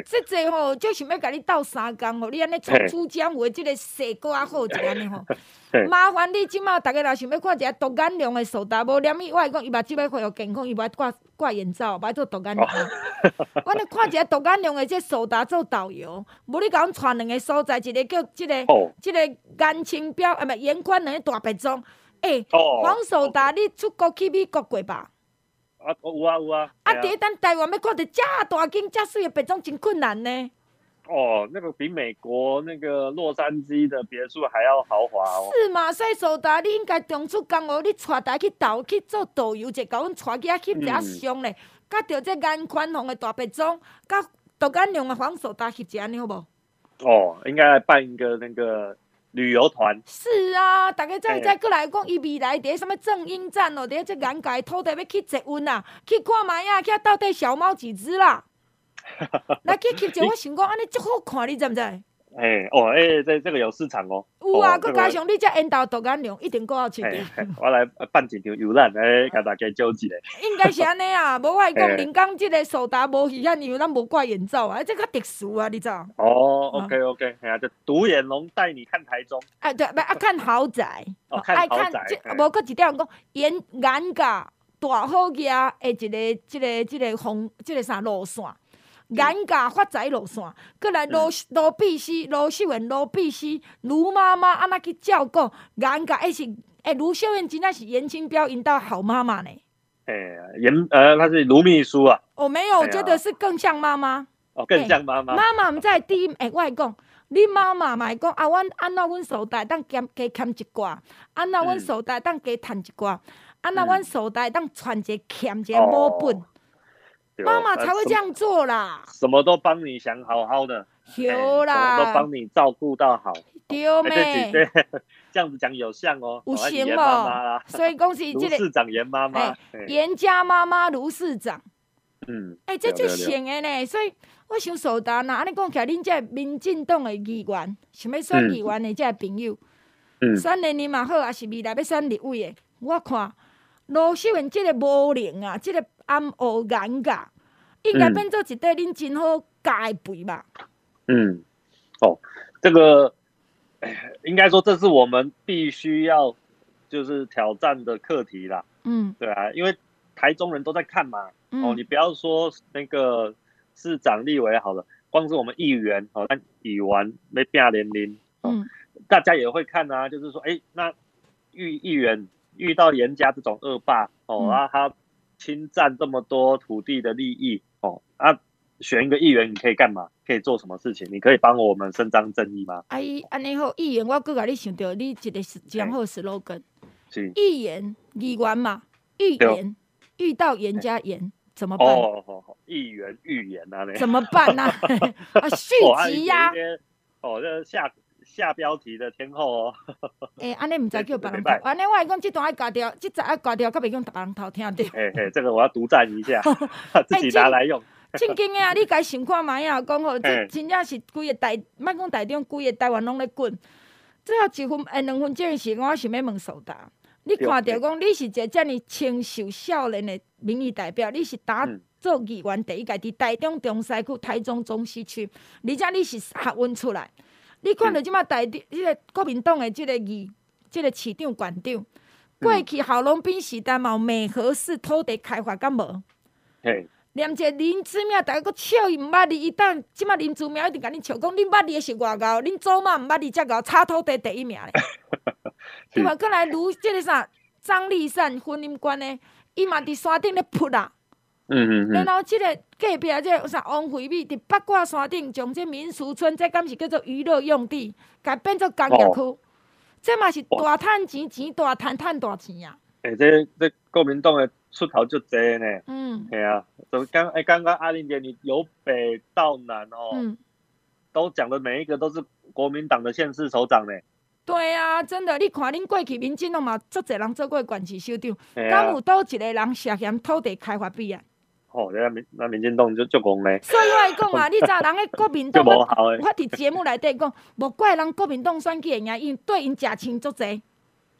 Speaker 1: 这这吼，就想要甲你斗三工吼，你安尼出出江湖，即个势搁较好一安尼吼。麻烦你即马，大家若想要看一下独眼龙的苏达，无连伊我讲伊目睭要恢复健康，伊无爱挂挂眼罩，无爱做独眼龙。我咧看一下独眼龙的这苏达做导游，无你甲阮传两个所在，一个叫这个，这个颜清标，啊，不颜宽两个大白种。诶，黄苏达，你出国去美国过吧？
Speaker 2: 啊，有啊有啊！
Speaker 1: 啊，第一单台湾要看到遮大间、遮水的别种真困难呢。
Speaker 2: 哦，那个比美国那个洛杉矶的别墅还要豪华哦。
Speaker 1: 是嘛？所以苏达，你应该中出工哦，你带大家去导去做导游，就甲阮带去遐翕一下相咧。甲着这眼宽宏的大别种，甲独眼龙的黄苏达翕一下，你好无？
Speaker 2: 哦，应该来办一个那个。旅游团
Speaker 1: 是啊，大家再再过来讲，伊未来伫什么正英站哦，伫这眼界土地要去集运啊，去看卖啊，遐到底小猫几只啦？来去翕一，我想讲安尼足好看，你知毋知？
Speaker 2: 哎哦哎，这这个有市场哦。
Speaker 1: 有啊，佮加上你这缘投独眼龙，一定够好吃的。
Speaker 2: 我来办一场游览，来甲大家招一个。
Speaker 1: 应该是安尼啊，无我讲临江即个苏打无去遐，因为咱无挂眼罩啊，这较特殊啊，你知？
Speaker 2: 哦，OK OK，哎呀，就独眼龙带你看台中。
Speaker 1: 哎，对，不啊，看豪宅，
Speaker 2: 哦看这
Speaker 1: 无佮一点讲眼眼角大好个诶，一个即个即个红这个啥路线。颜家发财路线，过来罗罗碧溪、罗秀燕、罗碧溪、卢妈妈安那去照顾颜家，诶是诶卢秀燕真正是严清标引导好妈妈呢。
Speaker 2: 诶严呃，她是卢秘书啊。
Speaker 1: 我没有，我觉得是更像妈妈。
Speaker 2: 哦，更像妈妈。
Speaker 1: 妈妈毋知第一诶，我讲你妈妈嘛讲啊，阮安怎阮所在当加加欠一寡，安怎阮所在当加趁一寡，安怎阮所在当传一个欠一个母本。妈妈才会这样做啦，
Speaker 2: 什么都帮你想好好的，
Speaker 1: 有啦，
Speaker 2: 什么都帮你照顾到好，
Speaker 1: 对没？
Speaker 2: 对，这样子讲有像哦，
Speaker 1: 有像哦，所以恭喜这
Speaker 2: 个 市长严妈妈，
Speaker 1: 严家妈妈卢市长，
Speaker 2: 嗯，
Speaker 1: 哎，这就行的呢，所以我想苏达呐，安尼讲起来，恁这民进党的议员，想要选议员的这朋友，嗯，选连任嘛好，还是未来要选立委的，我看罗秀云这个无能啊，这个。暗黑眼噶，应该变做一对恁真好加肥吧？
Speaker 2: 嗯，哦，这个，应该说这是我们必须要就是挑战的课题啦。嗯，对啊，因为台中人都在看嘛。嗯、哦，你不要说那个市长、立委好了，光是我们议员哦，那议员没变年龄，嗯，大家也会看啊。就是说，哎，那遇议员遇到严家这种恶霸哦，啊他。侵占这么多土地的利益哦，啊，选一个议员你可以干嘛？可以做什么事情？你可以帮我们伸张正义吗？
Speaker 1: 阿姨，安尼好，议员，我阁甲你想到你一个讲好 slogan，
Speaker 2: 是
Speaker 1: 议员议员嘛？预言遇到严家严怎么办？
Speaker 2: 哦，好好，议员预言啊，
Speaker 1: 怎么办呢？啊，续集呀！
Speaker 2: 哦，这下。下标题的天后哦，
Speaker 1: 哎，安尼唔知叫别人拍，安尼我来讲，这段爱挂掉，这集爱挂掉，可袂用别人偷听到。
Speaker 2: 哎哎，这个我要独占一下，自己拿来用。
Speaker 1: 正经的啊，你该想看嘛呀？讲好，这真正是规个台，莫讲台中，规个台湾拢咧滚。最后一分，哎，两分钟时间，我想要问苏达，你看到讲你是一个这么清秀少年的民意代表，你是打做议员第一届，伫台中中西区、台中中西区，而且你是学问出来。你看到即马台的，即个国民党诶即个议，即个市长、县长，过去郝龙斌时代嘛，美和市土地开发敢无？
Speaker 2: 嘿，
Speaker 1: 连这林志妙，逐个佫笑伊毋捌你，伊等即马林志妙一直甲你笑讲，恁捌你是外高，恁祖妈毋捌你遮高，炒土地第一名咧。对嘛？再来如即个啥张丽善婚姻观呢？伊嘛伫山顶咧扑啦。嗯嗯嗯，然后即个隔壁即个啥王惠美伫八卦山顶，将这民俗村这敢是叫做娱乐用地，改变做工业区，哦、这嘛是大赚钱钱，大赚赚大钱呀！
Speaker 2: 诶、欸，这这国民党诶出头就多呢。嗯，系啊，就刚诶刚刚阿玲姐，你由北到南哦，嗯、都讲的每一个都是国民党的县市首长呢。
Speaker 1: 对啊，真的，你看恁过去民进党嘛，足侪人做过县市首长，敢有倒一个人涉嫌土地开发弊啊？
Speaker 2: 哦，那民那民进党就就讲咧。
Speaker 1: 所以我来讲啊，你知人个国民党，我伫节目内底讲，无怪人国民党选举的赢，因对因食亲足侪。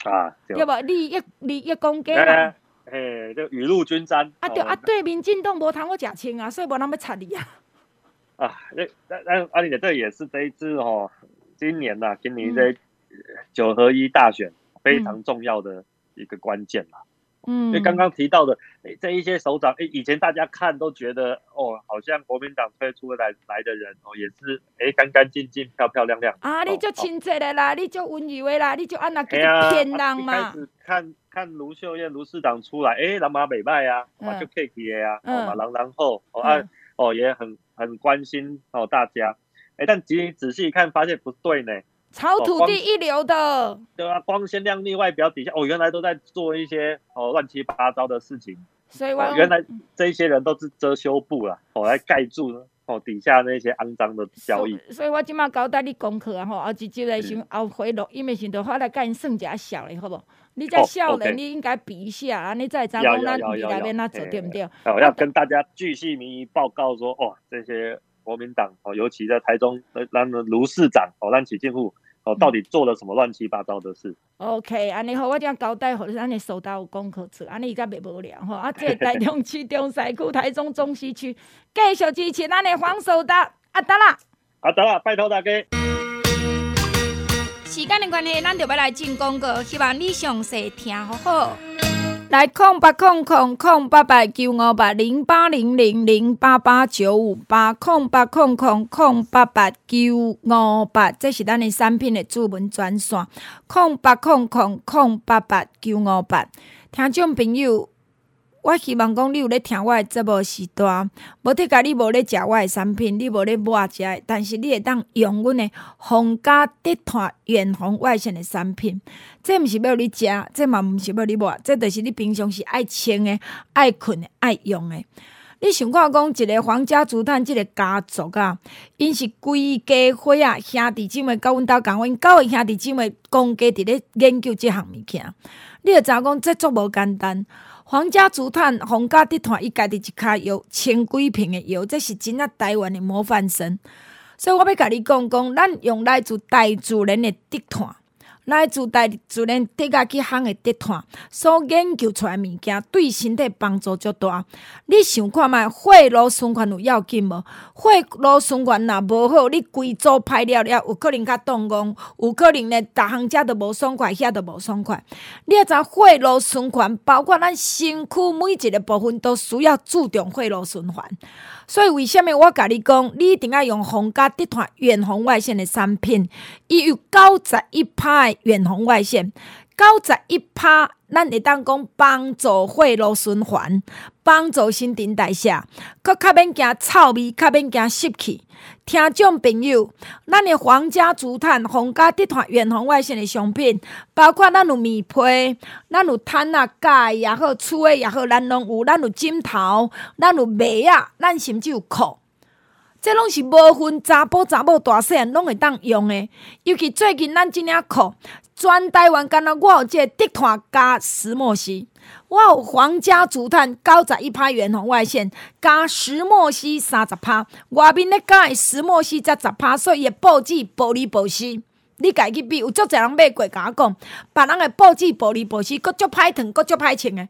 Speaker 1: 啊，对无？利益利益攻击嘛。
Speaker 2: 诶，就雨露均沾。
Speaker 1: 啊对啊，对民进党无通我食亲啊，所以无人要插你啊。
Speaker 2: 啊，那那那阿玲姐，这也是这一次哦，今年呐，今年这。九合一大选非常重要的一个关键啦，嗯，因为刚刚提到的这一些首长，哎，以前大家看都觉得哦，好像国民党推出来来的人哦，也是哎干干净净、漂漂亮亮
Speaker 1: 啊，你就亲切的啦，你就温柔的啦，你就按那个骗人嘛。
Speaker 2: 开始看看卢秀燕卢市长出来，哎，人马美拜呀，就客气的呀，哦嘛，然然后哦啊哦也很很关心哦大家，哎，但仔细仔细一看，发现不对呢。
Speaker 1: 炒土地一流的，哦、
Speaker 2: 对啊，光鲜亮丽外表底下，哦，原来都在做一些哦乱七八糟的事情。
Speaker 1: 所以
Speaker 2: 原来这些人都是遮羞布啦，哦，来盖住哦底下那些肮脏的交易。
Speaker 1: 所以我今麦交代你功课啊，吼，后一集来先后回录，因为先头我来跟你算一下小的，好不？你在少年，你应该比一下啊，你再讲讲咱未来边那做对不对？
Speaker 2: 我要跟大家巨细靡遗报告说，哦，这些国民党哦，尤其在台中，那那卢市长哦，让起进户。哦，到底做了什么乱七八糟的事
Speaker 1: ？OK，安尼好，我将交代，好，咱的收到有功课做，安尼伊才袂无聊吼。啊，这个台中市中西区、台中中西区继续支持咱的黄守达，啊得啦，
Speaker 2: 啊得啦，拜托大家。
Speaker 1: 时间的关系，咱就要来进广告，希望你详细听好好。来空八空空空八八九五八零八零零零八八九五八空八空空空八八九五八，这是咱的产品的主文专线。空八空空空八八九五八，听众朋友。我希望讲你有咧听我诶节目时段，无得甲你无咧食我诶产品，你无咧抹食，但是你会当用阮诶皇家地毯远红外线诶产品。这毋是要你食，这嘛毋是要你抹，这就是你平常时爱穿诶、爱困诶、爱用诶。你想看讲一个皇家竹炭，即个家族啊，因是规家伙啊，兄弟姊妹甲阮兜共，阮九个兄弟姊妹共家伫咧研究即项物件。你会知影讲，这足无简单。皇家竹炭、皇家竹炭，伊家己一卡油，千几瓶的油，这是真啊台湾的模范生。所以我要甲你讲讲，咱用来自大自然的竹炭。来自大自然底下去行的地毯，所研究出来物件对身体帮助足大。你想看觅血路循环有要紧无？血路循环若无好，你规组排了了，有可能较动工，有可能呢，逐项遮都无爽快，遐都无爽快。你要知血路循环，包括咱身躯每一个部分都需要注重血路循环。所以为什么我甲你讲，你一定要用皇家地毯远红外线的产品，伊有九十一派远红外线，九十一趴，咱会当讲帮助血路循环，帮助新陈代谢，阁较免惊臭味，较免惊湿气。听众朋友，咱的皇家竹炭、皇家地毯远红外线的商品，包括咱有棉被，咱有毯啊、盖也好，厝的也好，咱拢有。咱有枕头，咱有被啊，咱甚至有裤，这拢是无分查甫查某大细汉拢会当用的。尤其最近咱这领裤，全台湾敢若我有这个地毯加石墨烯。我有皇家竹炭九十一趴远红外线加石墨烯三十趴，外面咧加的石墨烯才十趴，所以伊报纸玻璃保湿。你家己比有足侪人买过，甲我讲，别人的报纸玻璃保湿，佫足歹烫，佫足歹穿的。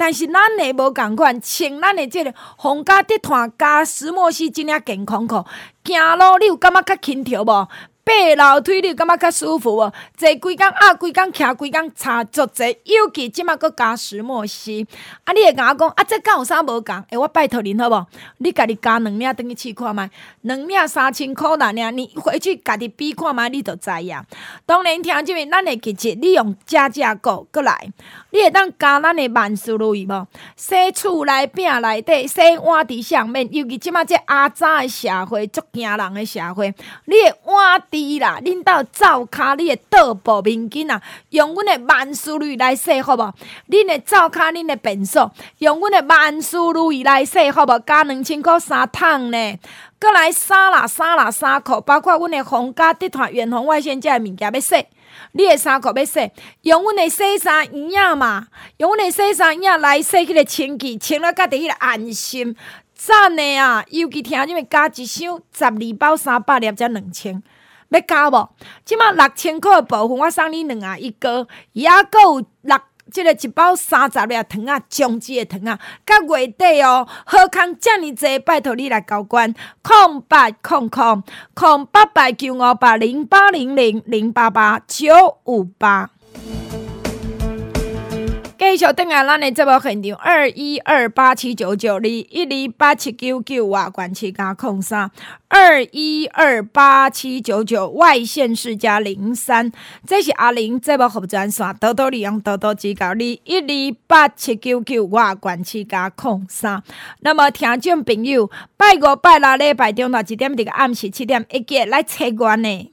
Speaker 1: 但是咱的无共款，穿咱的即个皇家地毯加石墨烯真正健康裤，行路你有感觉较轻佻无？爬楼梯你感觉较舒服哦，坐规工啊，规工徛规工差足济，尤其即马阁加石墨烯，啊，你会甲我讲啊，这敢有啥无共？诶、欸，我拜托恁好无？你家己加两领等去试看觅，两领三千箍啦，尔你回去家己比看觅，你就知影。当然听即面，咱的其实你用加价购过来，你会当加咱的万事如意无？洗厝内边内底洗碗伫上面，尤其即马这阿早的社会足惊人的社会，你的碗伫你啦，恁到灶骹你的桌布面巾啊，用阮的万事如意来洗好无？恁的灶骹恁的便所，用阮的万事如意来洗好无？加两千块三桶呢？过来衫啦衫啦衫裤，包括阮的皇家地毯、远红外线这些物件要洗。你的衫裤要洗，用阮的洗衫液仔嘛，用阮的洗衫液来洗迄个清气，清了家己迄个安心。赞的啊！尤其听你们加一箱十二包三百粒才两千，要加无？即马六千块的部分我送你两啊一个，也阁有六即个一包三十粒糖啊，酱汁的糖啊，到月底哦，好康遮尔济，拜托你来交关，空八空空空八八九五八零八零零零八八九五八。继续等下，咱的节目现场二一二八七九九二一二八七九九外关七加空三二一二八七九九外县市加零三，这是阿玲节目服务专线，多多利用，多多指教。二一二八七九九外关七加空三。那么听众朋友，拜五拜六礼拜中到一点，这个暗时七点，一记来参观呢。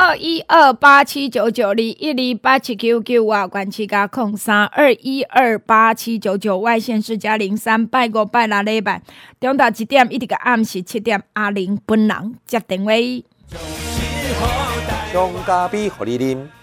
Speaker 1: 二一二八七九九二一二八七九九啊关七加空三二一二八七九九外线是加零三拜五拜六礼拜中到一点一直到暗时七点阿玲本人接
Speaker 3: 电话。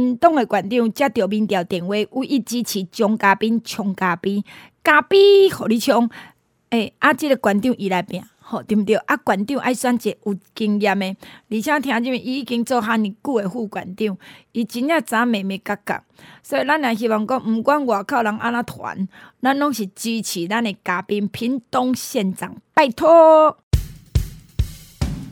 Speaker 1: 屏东的馆长接到民调电话，有意支持张嘉宾冲嘉宾，嘉宾互你冲。诶、欸，啊，即、个馆长伊来拼，吼，对毋对？啊，馆长爱选一个有经验的，而且听即个伊已经做哈尼久的副馆长，伊真正知眉眉角角，所以咱也希望讲，毋管外口人安怎传，咱拢是支持咱的嘉宾屏东县长，拜托。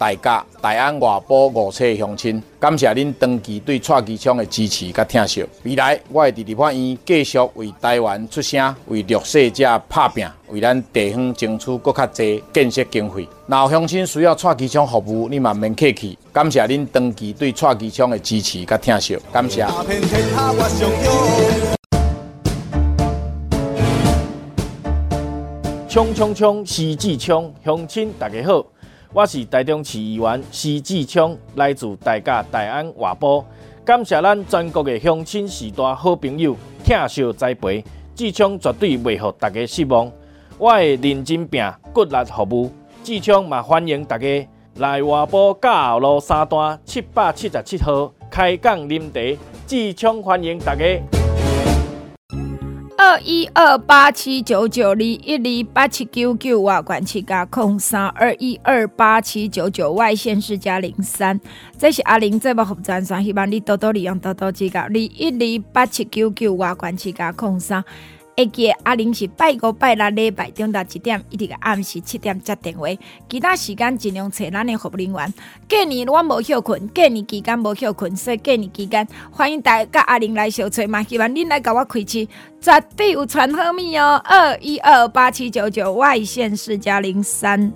Speaker 4: 大家、大安、外埔五处乡亲，感谢恁长期对蔡其昌的支持和疼惜。未来我会伫立法院继续为台湾出声，为弱势者拍拼，为咱地方争取更较侪建设经费。若有乡亲需要蔡其昌服务，你慢慢客气。感谢恁长期对蔡其昌的支持和疼惜，感谢。
Speaker 5: 冲冲冲！徐志昌，乡亲大家好。我是台中市议员徐志昌，来自大甲、大安、外埔，感谢咱全国的乡亲时代好朋友，疼惜栽培，志昌绝对袂让大家失望。我会认真拼，骨力服务。志昌嘛欢迎大家来外埔甲后路三段七百七十七号开讲啉茶。志昌欢迎大家。
Speaker 1: 二一二八七九九二一二八七九九外关七加空三二一二八七九九外线是加零三，这是阿玲节目服务专线，希望你多多利用，多多指教。二一二八七九九外关七加空三。会记阿玲是拜五拜六礼拜中到一点，一直个暗时七点接电话。其他时间尽量找咱的服务人员。过年我无休困，过年期间无休困，所以过年期间欢迎大家阿玲来相找嘛。希望恁来甲我开市，绝对有传好物哦。二一二八七九九外线四加零三。